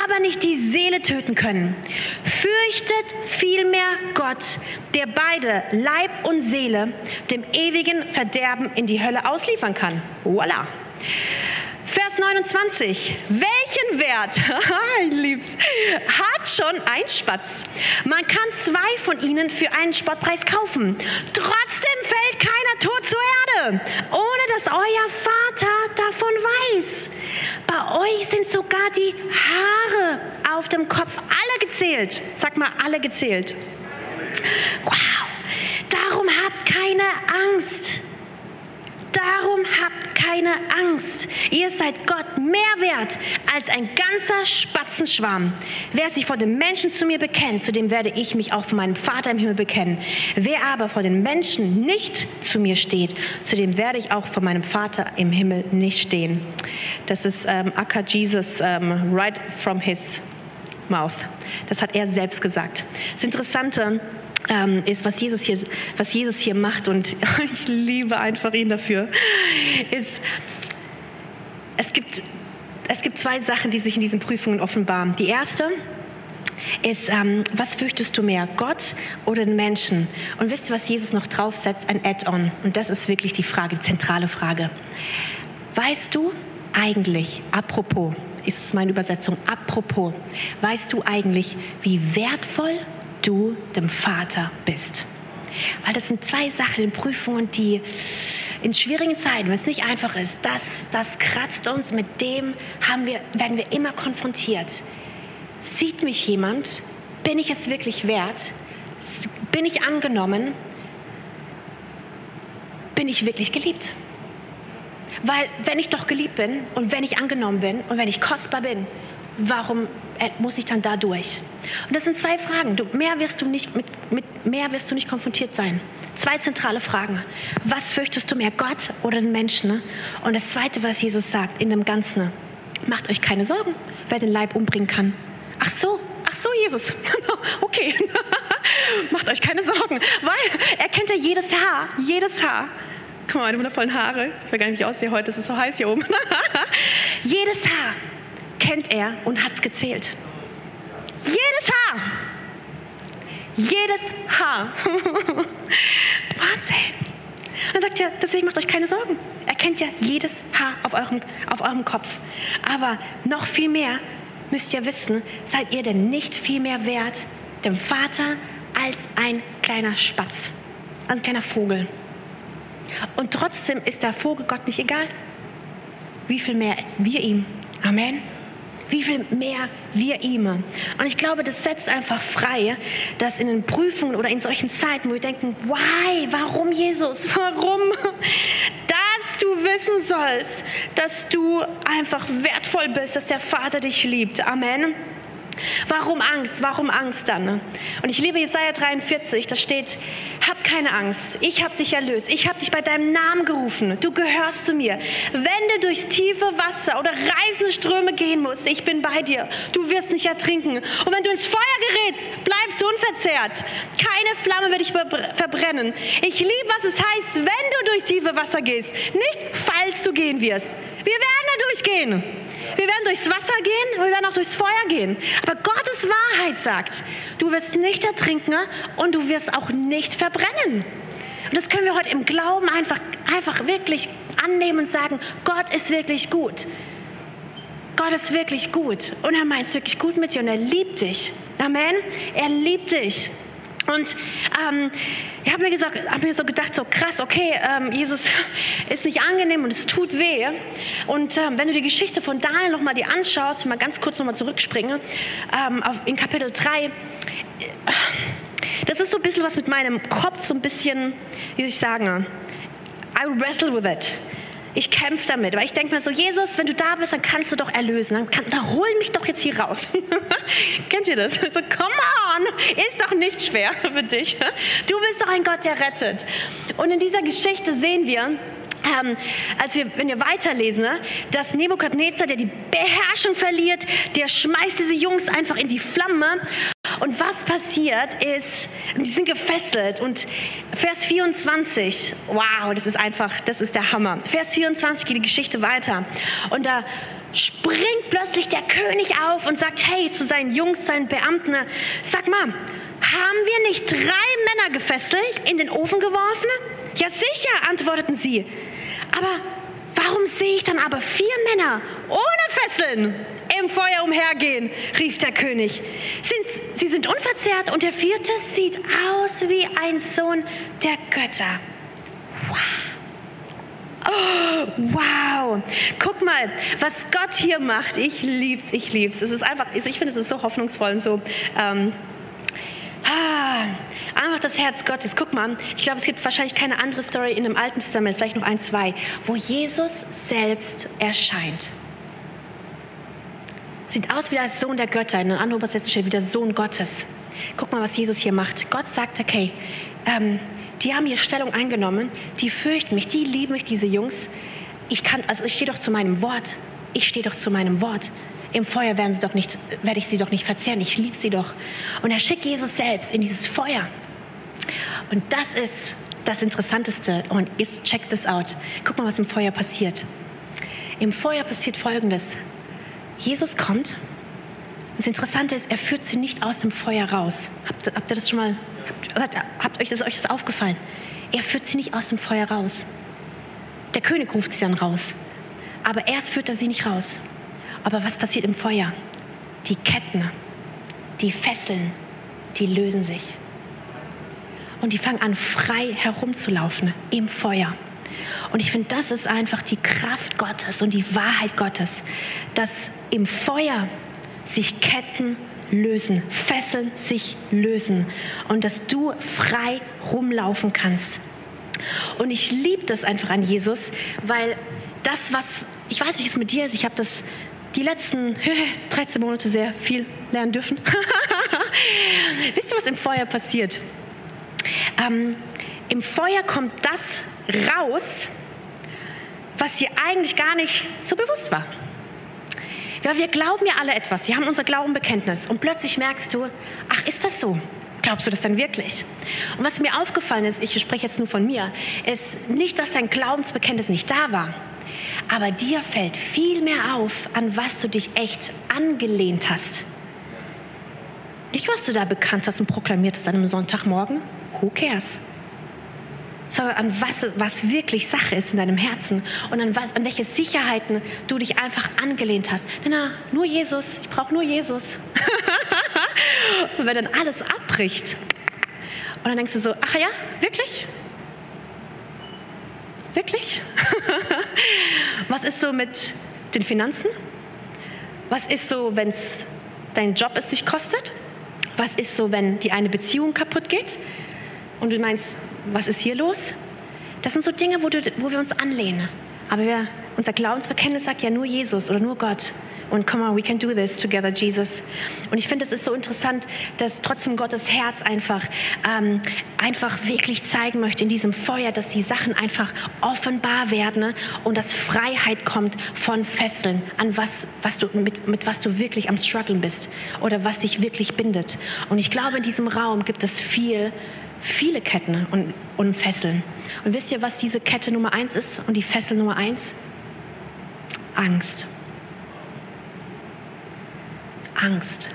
aber nicht die Seele töten können. Fürchtet vielmehr Gott, der beide Leib und Seele dem ewigen Verderben in die Hölle ausliefern kann. Voila. Vers 29. Welchen Wert, ich lieb's, hat schon ein Spatz? Man kann zwei von ihnen für einen Spottpreis kaufen. Trotzdem keiner tot zur Erde, ohne dass euer Vater davon weiß. Bei euch sind sogar die Haare auf dem Kopf alle gezählt. Sag mal, alle gezählt. Wow. Darum habt keine Angst. Darum habt keine Angst. Ihr seid Gott mehr wert als ein ganzer Spatzenschwarm. Wer sich vor den Menschen zu mir bekennt, zu dem werde ich mich auch von meinem Vater im Himmel bekennen. Wer aber vor den Menschen nicht zu mir steht, zu dem werde ich auch von meinem Vater im Himmel nicht stehen. Das ist ähm, Akka Jesus ähm, right from his mouth. Das hat er selbst gesagt. Das Interessante ähm, ist, was Jesus, hier, was Jesus hier macht, und ich liebe einfach ihn dafür, ist, es gibt, es gibt zwei Sachen, die sich in diesen Prüfungen offenbaren. Die erste ist, ähm, was fürchtest du mehr, Gott oder den Menschen? Und wisst ihr, was Jesus noch draufsetzt? Ein Add-on. Und das ist wirklich die Frage, die zentrale Frage. Weißt du eigentlich, apropos, ist meine Übersetzung, apropos, weißt du eigentlich, wie wertvoll du dem Vater bist. Weil das sind zwei Sachen in Prüfungen, die in schwierigen Zeiten, wenn es nicht einfach ist, das, das kratzt uns, mit dem haben wir, werden wir immer konfrontiert. Sieht mich jemand? Bin ich es wirklich wert? Bin ich angenommen? Bin ich wirklich geliebt? Weil wenn ich doch geliebt bin und wenn ich angenommen bin und wenn ich kostbar bin warum äh, muss ich dann da durch? Und das sind zwei Fragen. Du, mehr, wirst du nicht, mit, mit mehr wirst du nicht konfrontiert sein. Zwei zentrale Fragen. Was fürchtest du mehr, Gott oder den Menschen? Und das Zweite, was Jesus sagt in dem Ganzen, macht euch keine Sorgen, wer den Leib umbringen kann. Ach so, ach so, Jesus. okay, macht euch keine Sorgen, weil er kennt ja jedes Haar, jedes Haar. Guck mal, meine wundervollen Haare. Ich will gar nicht, wie ich aussehe heute, es ist so heiß hier oben. jedes Haar kennt er und hat es gezählt. Jedes Haar. Jedes Haar. Wahnsinn. Und er sagt ja, deswegen macht euch keine Sorgen. Er kennt ja jedes Haar auf eurem, auf eurem Kopf. Aber noch viel mehr müsst ihr wissen, seid ihr denn nicht viel mehr wert dem Vater als ein kleiner Spatz, als ein kleiner Vogel. Und trotzdem ist der Vogel Gott nicht egal. Wie viel mehr wir ihm. Amen wie viel mehr wir ihm. Und ich glaube, das setzt einfach frei, dass in den Prüfungen oder in solchen Zeiten, wo wir denken, why, warum Jesus, warum, dass du wissen sollst, dass du einfach wertvoll bist, dass der Vater dich liebt. Amen. Warum Angst? Warum Angst dann? Und ich liebe Jesaja 43, da steht, hab keine Angst, ich habe dich erlöst, ich habe dich bei deinem Namen gerufen, du gehörst zu mir. Wenn du durchs tiefe Wasser oder reißende Ströme gehen musst, ich bin bei dir, du wirst nicht ertrinken. Und wenn du ins Feuer gerätst, bleibst du unverzehrt. Keine Flamme wird dich verbrennen. Ich liebe, was es heißt, wenn du durchs tiefe Wasser gehst, nicht falls du gehen wirst. Wir werden da durchgehen. Wir werden durchs Wasser gehen und wir werden auch durchs Feuer gehen. Aber Gottes Wahrheit sagt, du wirst nicht ertrinken und du wirst auch nicht verbrennen. Und das können wir heute im Glauben einfach, einfach wirklich annehmen und sagen, Gott ist wirklich gut. Gott ist wirklich gut und er meint es wirklich gut mit dir und er liebt dich. Amen. Er liebt dich. Und ähm, ich habe mir, hab mir so gedacht, so krass, okay, ähm, Jesus ist nicht angenehm und es tut weh. Und ähm, wenn du die Geschichte von Daniel nochmal dir anschaust, mal ganz kurz nochmal zurückspringe, ähm, auf, in Kapitel 3, äh, das ist so ein bisschen was mit meinem Kopf, so ein bisschen, wie soll ich sagen, I wrestle with it ich kämpfe damit, weil ich denke mir so, Jesus, wenn du da bist, dann kannst du doch erlösen. Dann, kann, dann hol mich doch jetzt hier raus. Kennt ihr das? So, come on, ist doch nicht schwer für dich. Du bist doch ein Gott, der rettet. Und in dieser Geschichte sehen wir, ähm, als wir, wenn wir weiterlesen, ne, dass Nebukadnezar, der die Beherrschung verliert, der schmeißt diese Jungs einfach in die Flamme und was passiert ist, die sind gefesselt. Und Vers 24, wow, das ist einfach, das ist der Hammer. Vers 24 geht die Geschichte weiter. Und da springt plötzlich der König auf und sagt, hey, zu seinen Jungs, seinen Beamten, sag mal, haben wir nicht drei Männer gefesselt, in den Ofen geworfen? Ja sicher, antworteten sie. Aber warum sehe ich dann aber vier Männer ohne Fesseln im Feuer umhergehen? rief der König. Sind, sie sind unverzehrt und der vierte sieht aus wie ein Sohn der Götter. Wow. Oh, wow. Guck mal, was Gott hier macht. Ich lieb's, ich lieb's. Es ist einfach, ich finde, es ist so hoffnungsvoll und so. Ähm, ah, einfach das Herz Gottes. Guck mal, ich glaube, es gibt wahrscheinlich keine andere Story in dem Alten Testament, vielleicht noch ein, zwei, wo Jesus selbst erscheint. Sieht aus wie der Sohn der Götter. In einer anderen Übersetzung steht wie der Sohn Gottes. Guck mal, was Jesus hier macht. Gott sagt, okay, ähm, die haben hier Stellung eingenommen, die fürchten mich, die lieben mich, diese Jungs. Ich kann, also ich stehe doch zu meinem Wort. Ich stehe doch zu meinem Wort. Im Feuer werden sie doch nicht, werde ich sie doch nicht verzehren. Ich liebe sie doch. Und er schickt Jesus selbst in dieses Feuer. Und das ist das Interessanteste. Und jetzt check this out. Guck mal, was im Feuer passiert. Im Feuer passiert Folgendes. Jesus kommt. Das Interessante ist, er führt sie nicht aus dem Feuer raus. Habt, habt ihr das schon mal Habt, habt euch, das, euch das aufgefallen? Er führt sie nicht aus dem Feuer raus. Der König ruft sie dann raus. Aber erst führt er sie nicht raus. Aber was passiert im Feuer? Die Ketten, die Fesseln, die lösen sich. Und die fangen an, frei herumzulaufen im Feuer. Und ich finde, das ist einfach die Kraft Gottes und die Wahrheit Gottes, dass im Feuer sich Ketten lösen, Fesseln sich lösen und dass du frei rumlaufen kannst. Und ich liebe das einfach an Jesus, weil das, was, ich weiß nicht, es mit dir ist, ich habe das die letzten 13 Monate sehr viel lernen dürfen. Wisst ihr, was im Feuer passiert? Ähm, Im Feuer kommt das raus, was dir eigentlich gar nicht so bewusst war. Ja, wir glauben ja alle etwas. Wir haben unser Glaubenbekenntnis. Und plötzlich merkst du, ach, ist das so? Glaubst du das denn wirklich? Und was mir aufgefallen ist, ich spreche jetzt nur von mir, ist nicht, dass dein Glaubensbekenntnis nicht da war. Aber dir fällt viel mehr auf, an was du dich echt angelehnt hast. Nicht, was du da bekannt hast und proklamiert hast an einem Sonntagmorgen. Who cares? sondern an was, was wirklich Sache ist in deinem Herzen und an, was, an welche Sicherheiten du dich einfach angelehnt hast. Na, nur Jesus, ich brauche nur Jesus. und wenn dann alles abbricht und dann denkst du so, ach ja, wirklich? Wirklich? was ist so mit den Finanzen? Was ist so, wenn es dein Job es sich kostet? Was ist so, wenn die eine Beziehung kaputt geht und du meinst, was ist hier los? Das sind so Dinge, wo, du, wo wir uns anlehnen. Aber wir, unser Glaubensbekenntnis sagt ja nur Jesus oder nur Gott. Und come on, we can do this together, Jesus. Und ich finde, es ist so interessant, dass trotzdem Gottes Herz einfach, ähm, einfach wirklich zeigen möchte in diesem Feuer, dass die Sachen einfach offenbar werden ne? und dass Freiheit kommt von Fesseln, an was, was du, mit, mit was du wirklich am struggeln bist oder was dich wirklich bindet. Und ich glaube, in diesem Raum gibt es viel, viele Ketten und, und Fesseln. Und wisst ihr, was diese Kette Nummer eins ist und die Fessel Nummer eins? Angst. Angst.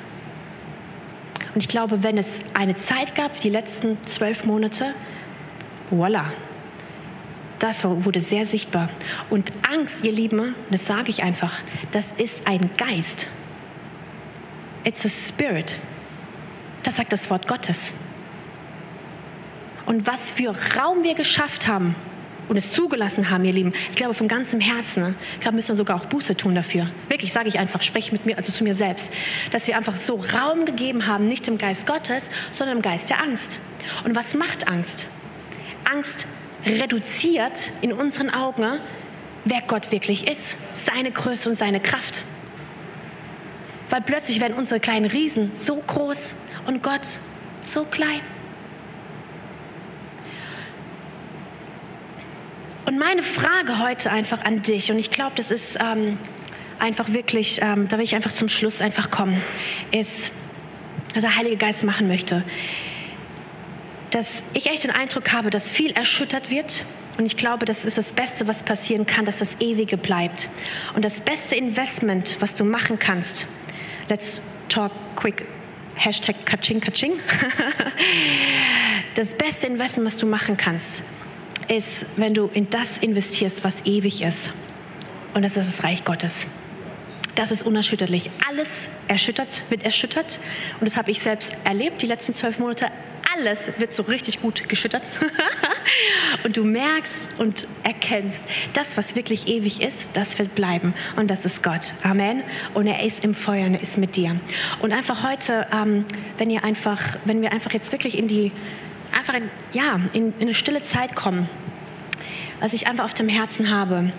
Und ich glaube, wenn es eine Zeit gab, die letzten zwölf Monate, voila, das wurde sehr sichtbar. Und Angst, ihr Lieben, das sage ich einfach, das ist ein Geist. It's a spirit. Das sagt das Wort Gottes und was für Raum wir geschafft haben und es zugelassen haben, ihr Lieben. Ich glaube von ganzem Herzen. Ich glaube, müssen wir sogar auch Buße tun dafür. Wirklich, sage ich einfach, spreche mit mir, also zu mir selbst, dass wir einfach so Raum gegeben haben, nicht im Geist Gottes, sondern im Geist der Angst. Und was macht Angst? Angst reduziert in unseren Augen, wer Gott wirklich ist, seine Größe und seine Kraft. Weil plötzlich werden unsere kleinen Riesen so groß und Gott so klein. Und meine Frage heute einfach an dich, und ich glaube, das ist ähm, einfach wirklich, ähm, da will ich einfach zum Schluss einfach kommen, ist, was der Heilige Geist machen möchte. Dass ich echt den Eindruck habe, dass viel erschüttert wird Und ich glaube, das ist das Beste, was passieren kann, dass das Ewige bleibt. Und das beste Investment, was du machen kannst, let's talk quick, Hashtag Kaching Kaching. Das beste Investment, was du machen kannst, ist, wenn du in das investierst, was ewig ist. Und das ist das Reich Gottes. Das ist unerschütterlich. Alles erschüttert, wird erschüttert. Und das habe ich selbst erlebt, die letzten zwölf Monate alles wird so richtig gut geschüttert. und du merkst und erkennst, das, was wirklich ewig ist, das wird bleiben. Und das ist Gott. Amen. Und er ist im Feuer und er ist mit dir. Und einfach heute, ähm, wenn ihr einfach, wenn wir einfach jetzt wirklich in die, einfach in, ja, in, in eine stille Zeit kommen, was ich einfach auf dem Herzen habe,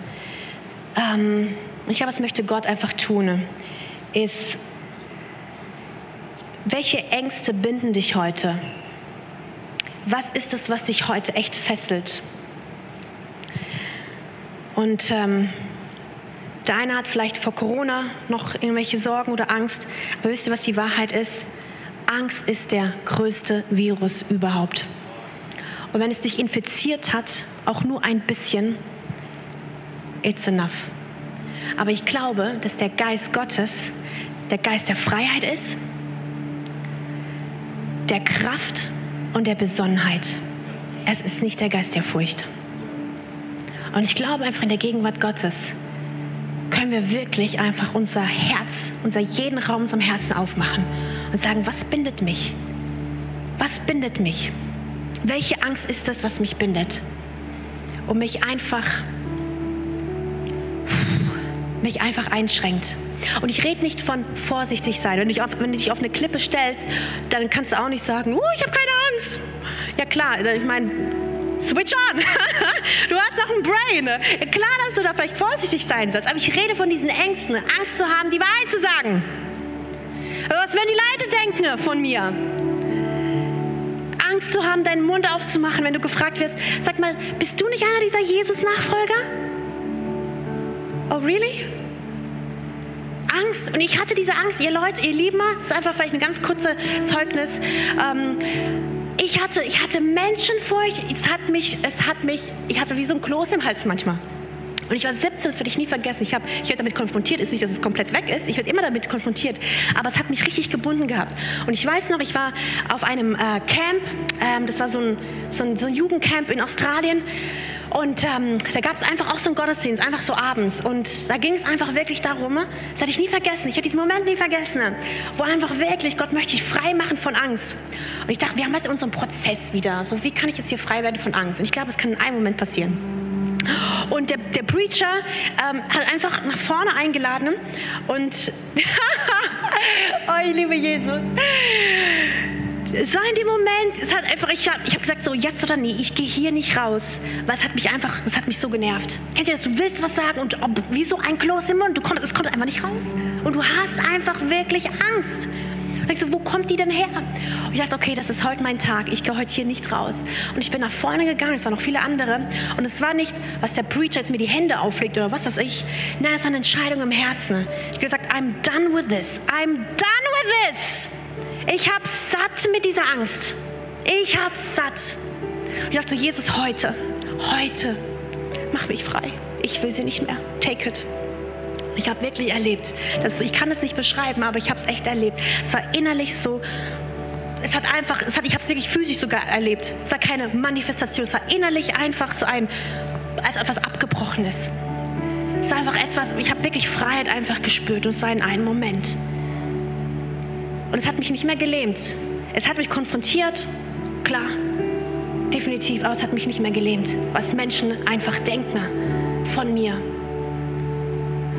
ähm, ich glaube, was möchte Gott einfach tun, ist, welche Ängste binden dich heute? was ist es, was dich heute echt fesselt? Und ähm, der eine hat vielleicht vor Corona noch irgendwelche Sorgen oder Angst, aber wisst ihr, was die Wahrheit ist? Angst ist der größte Virus überhaupt. Und wenn es dich infiziert hat, auch nur ein bisschen, it's enough. Aber ich glaube, dass der Geist Gottes der Geist der Freiheit ist, der Kraft und der Besonnenheit. Es ist nicht der Geist der Furcht. Und ich glaube einfach in der Gegenwart Gottes können wir wirklich einfach unser Herz, unser jeden Raum unserem Herzen aufmachen und sagen, was bindet mich? Was bindet mich? Welche Angst ist das, was mich bindet? Und mich einfach, mich einfach einschränkt. Und ich rede nicht von vorsichtig sein. Wenn, auf, wenn, du dich auf eine Klippe stellst, dann kannst du auch nicht sagen, oh, ich habe keine Angst. Ja klar, ich meine, switch on. du hast doch ein Brain. Klar, dass du da vielleicht vorsichtig sein sollst. Aber ich rede von diesen Ängsten, Angst zu haben, die Wahrheit zu sagen. Aber was werden die Leute denken von mir? Haben, deinen Mund aufzumachen, wenn du gefragt wirst, sag mal, bist du nicht einer dieser Jesus-Nachfolger? Oh, really? Angst. Und ich hatte diese Angst, ihr Leute, ihr Lieben, das ist einfach vielleicht ein ganz kurzes Zeugnis. Ähm, ich hatte, ich hatte Menschenfurcht. Es hat mich, es hat mich, ich hatte wie so ein Kloß im Hals manchmal. Und ich war 17, das werde ich nie vergessen. Ich, hab, ich werde damit konfrontiert, ist nicht, dass es komplett weg ist. Ich werde immer damit konfrontiert. Aber es hat mich richtig gebunden gehabt. Und ich weiß noch, ich war auf einem äh, Camp. Ähm, das war so ein, so, ein, so ein Jugendcamp in Australien. Und ähm, da gab es einfach auch so einen Gottesdienst, einfach so abends. Und da ging es einfach wirklich darum, das hatte ich nie vergessen, ich werde diesen Moment nie vergessen, wo einfach wirklich, Gott möchte ich frei machen von Angst. Und ich dachte, wir haben jetzt unseren Prozess wieder. So, wie kann ich jetzt hier frei werden von Angst? Und ich glaube, es kann in einem Moment passieren. Und der, der Preacher ähm, hat einfach nach vorne eingeladen und, oh, ich liebe Jesus es war in dem Moment, es hat einfach, ich habe ich hab gesagt, so jetzt oder nie, ich gehe hier nicht raus, weil es hat mich einfach, es hat mich so genervt. Kennt ihr das? Du willst was sagen und ob, wie so ein Kloß im Mund, du kommst, es kommt einfach nicht raus. Und du hast einfach wirklich Angst. Und ich so, wo kommt die denn her? Und ich dachte, okay, das ist heute mein Tag, ich gehe heute hier nicht raus. Und ich bin nach vorne gegangen, es waren noch viele andere. Und es war nicht, was der Preacher jetzt mir die Hände auflegt oder was weiß ich. Nein, es war eine Entscheidung im Herzen. Ich habe gesagt, I'm done with this. I'm done with this. Ich habe satt mit dieser Angst. Ich habe satt. ich dachte, Jesus, heute, heute, mach mich frei. Ich will sie nicht mehr. Take it. Ich habe wirklich erlebt, dass, ich kann es nicht beschreiben, aber ich habe es echt erlebt. Es war innerlich so, es hat einfach, es hat, ich habe es wirklich physisch sogar erlebt. Es war keine Manifestation, es war innerlich einfach so ein, als etwas Abgebrochenes. Es war einfach etwas, ich habe wirklich Freiheit einfach gespürt und es war in einem Moment. Und es hat mich nicht mehr gelähmt. Es hat mich konfrontiert, klar, definitiv, aber es hat mich nicht mehr gelähmt, was Menschen einfach denken von mir.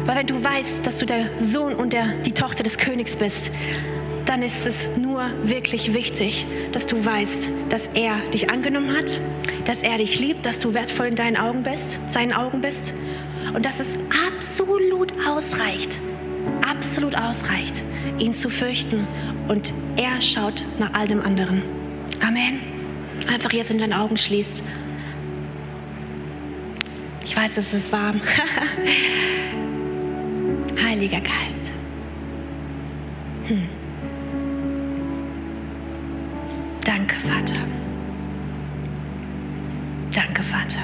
Weil wenn du weißt, dass du der Sohn und der, die Tochter des Königs bist, dann ist es nur wirklich wichtig, dass du weißt, dass er dich angenommen hat, dass er dich liebt, dass du wertvoll in deinen Augen bist, seinen Augen bist und dass es absolut ausreicht, absolut ausreicht, ihn zu fürchten. Und er schaut nach all dem anderen. Amen. Einfach jetzt in deinen Augen schließt. Ich weiß, es ist warm. Heiliger Geist. Hm. Danke, Vater. Danke, Vater.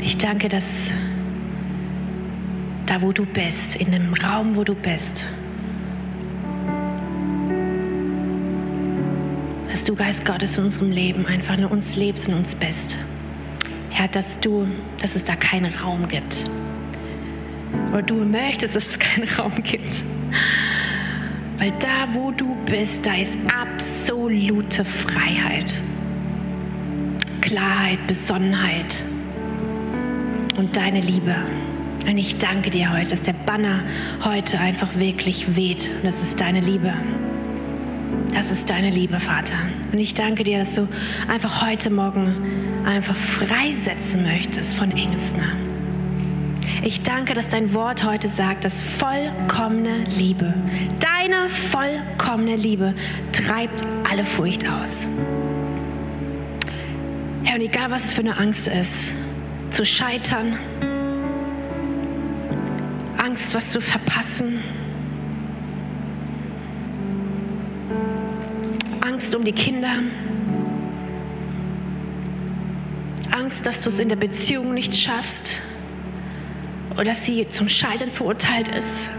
Ich danke, dass da, wo du bist, in dem Raum, wo du bist, dass du, Geist Gottes, in unserem Leben einfach nur uns lebst und uns bist. Herr, dass du, dass es da keinen Raum gibt. Oder du möchtest, dass es keinen Raum gibt. Weil da, wo du bist, da ist absolute Freiheit. Klarheit, Besonnenheit und deine Liebe. Und ich danke dir heute, dass der Banner heute einfach wirklich weht. Und das ist deine Liebe. Das ist deine Liebe, Vater. Und ich danke dir, dass du einfach heute Morgen einfach freisetzen möchtest von Ängsten. Ich danke, dass dein Wort heute sagt, dass vollkommene Liebe, deine vollkommene Liebe treibt alle Furcht aus. Ja, und egal was es für eine Angst ist, zu scheitern, Angst, was zu verpassen. Um die Kinder. Angst, dass du es in der Beziehung nicht schaffst oder dass sie zum Scheitern verurteilt ist.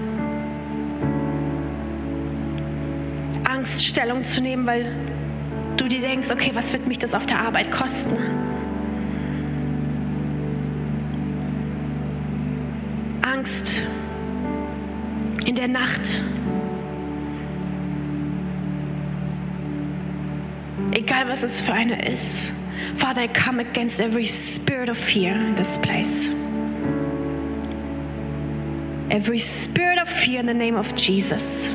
Angst, Stellung zu nehmen, weil du dir denkst, okay, was wird mich das auf der Arbeit kosten? Angst, in der Nacht. Egal was es für eine ist. Father, I come against every spirit of fear in this place. Every spirit of fear in the name of Jesus.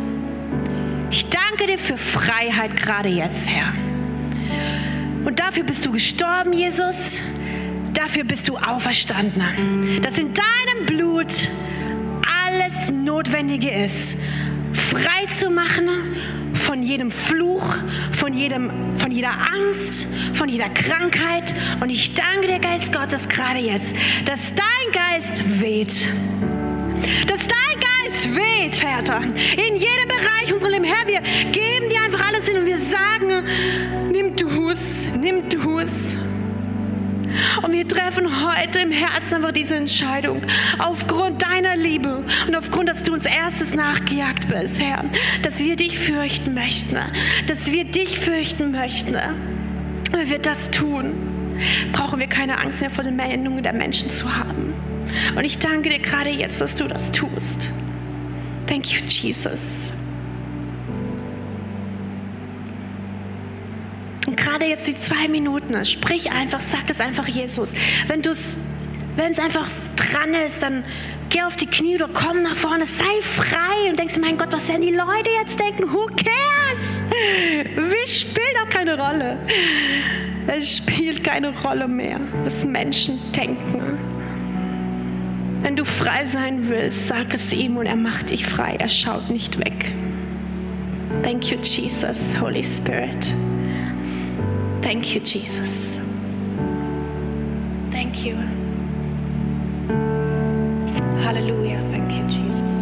Ich danke dir für Freiheit gerade jetzt, Herr. Und dafür bist du gestorben, Jesus. Dafür bist du auferstanden. Dass in deinem Blut alles Notwendige ist, frei zu machen von jedem Fluch, von, jedem, von jeder Angst, von jeder Krankheit. Und ich danke dir, Geist Gottes, gerade jetzt, dass dein Geist weht. Dass dein Geist weht, Vater, in jedem Bereich unseres Lebens. Herr, wir geben dir einfach alles hin und wir sagen, nimm du es, nimm du es. Und wir treffen heute im Herzen einfach diese Entscheidung aufgrund deiner Liebe und aufgrund, dass du uns erstes nachgejagt bist, Herr, dass wir dich fürchten möchten, dass wir dich fürchten möchten. Wenn wir das tun, brauchen wir keine Angst mehr vor den Meinungen der Menschen zu haben. Und ich danke dir gerade jetzt, dass du das tust. Thank you, Jesus. Und gerade jetzt die zwei Minuten, sprich einfach, sag es einfach Jesus. Wenn du es wenn es einfach dran ist, dann geh auf die Knie oder komm nach vorne, sei frei und denkst, mein Gott, was werden die Leute jetzt denken? Who cares? Wie spielt auch keine Rolle. Es spielt keine Rolle mehr, was Menschen denken. Wenn du frei sein willst, sag es ihm und er macht dich frei. Er schaut nicht weg. Thank you, Jesus, Holy Spirit. Thank you, Jesus. Thank you. Hallelujah. Thank you, Jesus.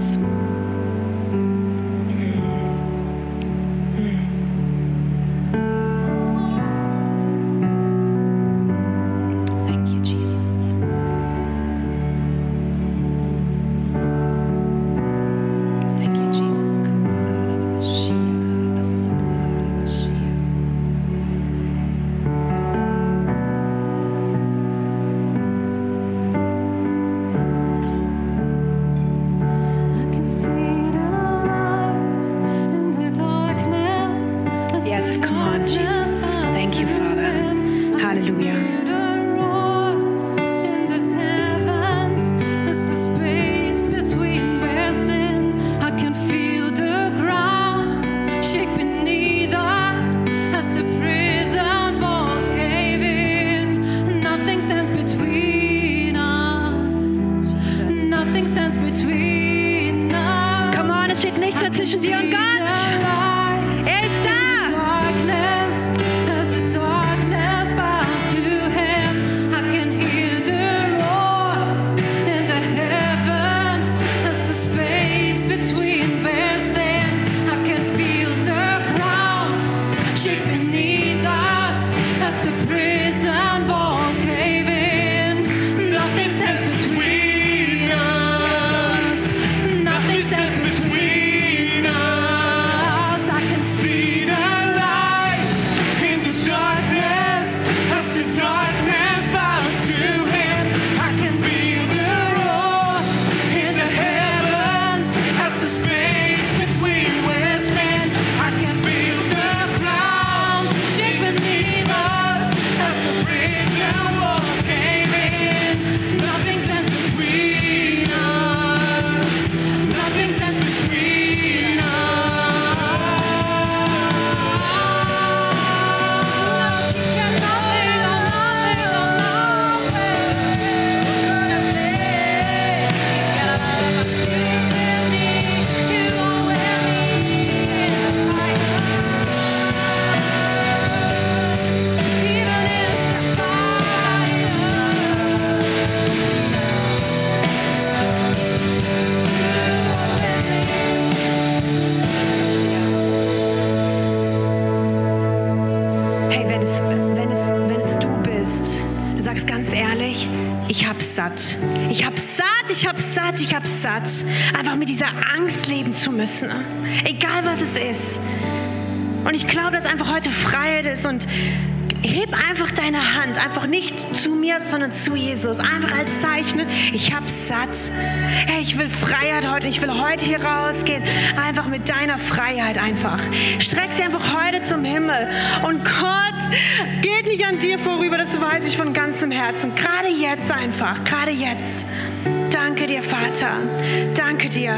Und heb einfach deine Hand, einfach nicht zu mir, sondern zu Jesus. Einfach als Zeichen, ich hab's satt. Hey, ich will Freiheit heute, ich will heute hier rausgehen, einfach mit deiner Freiheit einfach. Streck sie einfach heute zum Himmel. Und Gott geht nicht an dir vorüber, das weiß ich von ganzem Herzen. Gerade jetzt einfach, gerade jetzt. Danke dir, Vater. Danke dir.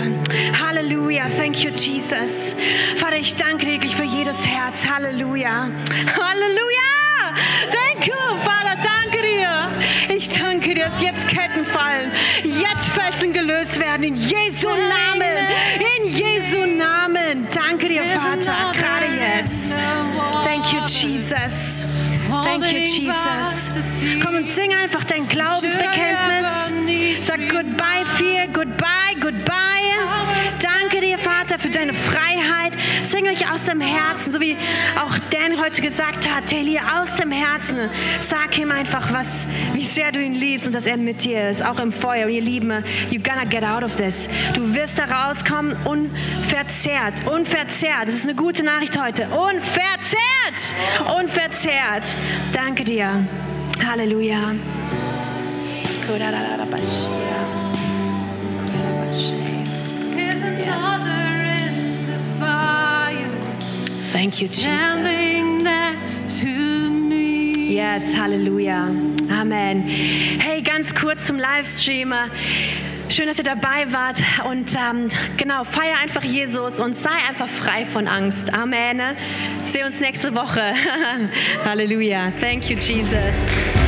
Halleluja. Thank you, Jesus. Vater, ich danke dir wirklich für jedes Herz. Halleluja. Halleluja. Thank you, Vater, danke dir. Ich danke dir, dass jetzt Ketten fallen, jetzt Felsen gelöst werden, in Jesu Namen, in Jesu Namen. Danke dir, Vater, gerade jetzt. Thank you, Jesus. Thank you, Jesus. Komm und sing einfach dein Glaubensbekenntnis. Sag Goodbye, Fear, Goodbye, Goodbye. Herzen, so wie auch Dan heute gesagt hat, Taylor, aus dem Herzen. Sag ihm einfach, was, wie sehr du ihn liebst und dass er mit dir ist, auch im Feuer. Und ihr Lieben, you're gonna get out of this. Du wirst da rauskommen unverzehrt, unverzehrt. Das ist eine gute Nachricht heute. Unverzehrt, unverzehrt. Danke dir. Halleluja. Thank you, Jesus. Yes, Halleluja. Amen. Hey, ganz kurz zum Livestream. Schön, dass ihr dabei wart und ähm, genau, feier einfach Jesus und sei einfach frei von Angst. Amen. Sehen uns nächste Woche. Halleluja. Thank you, Jesus.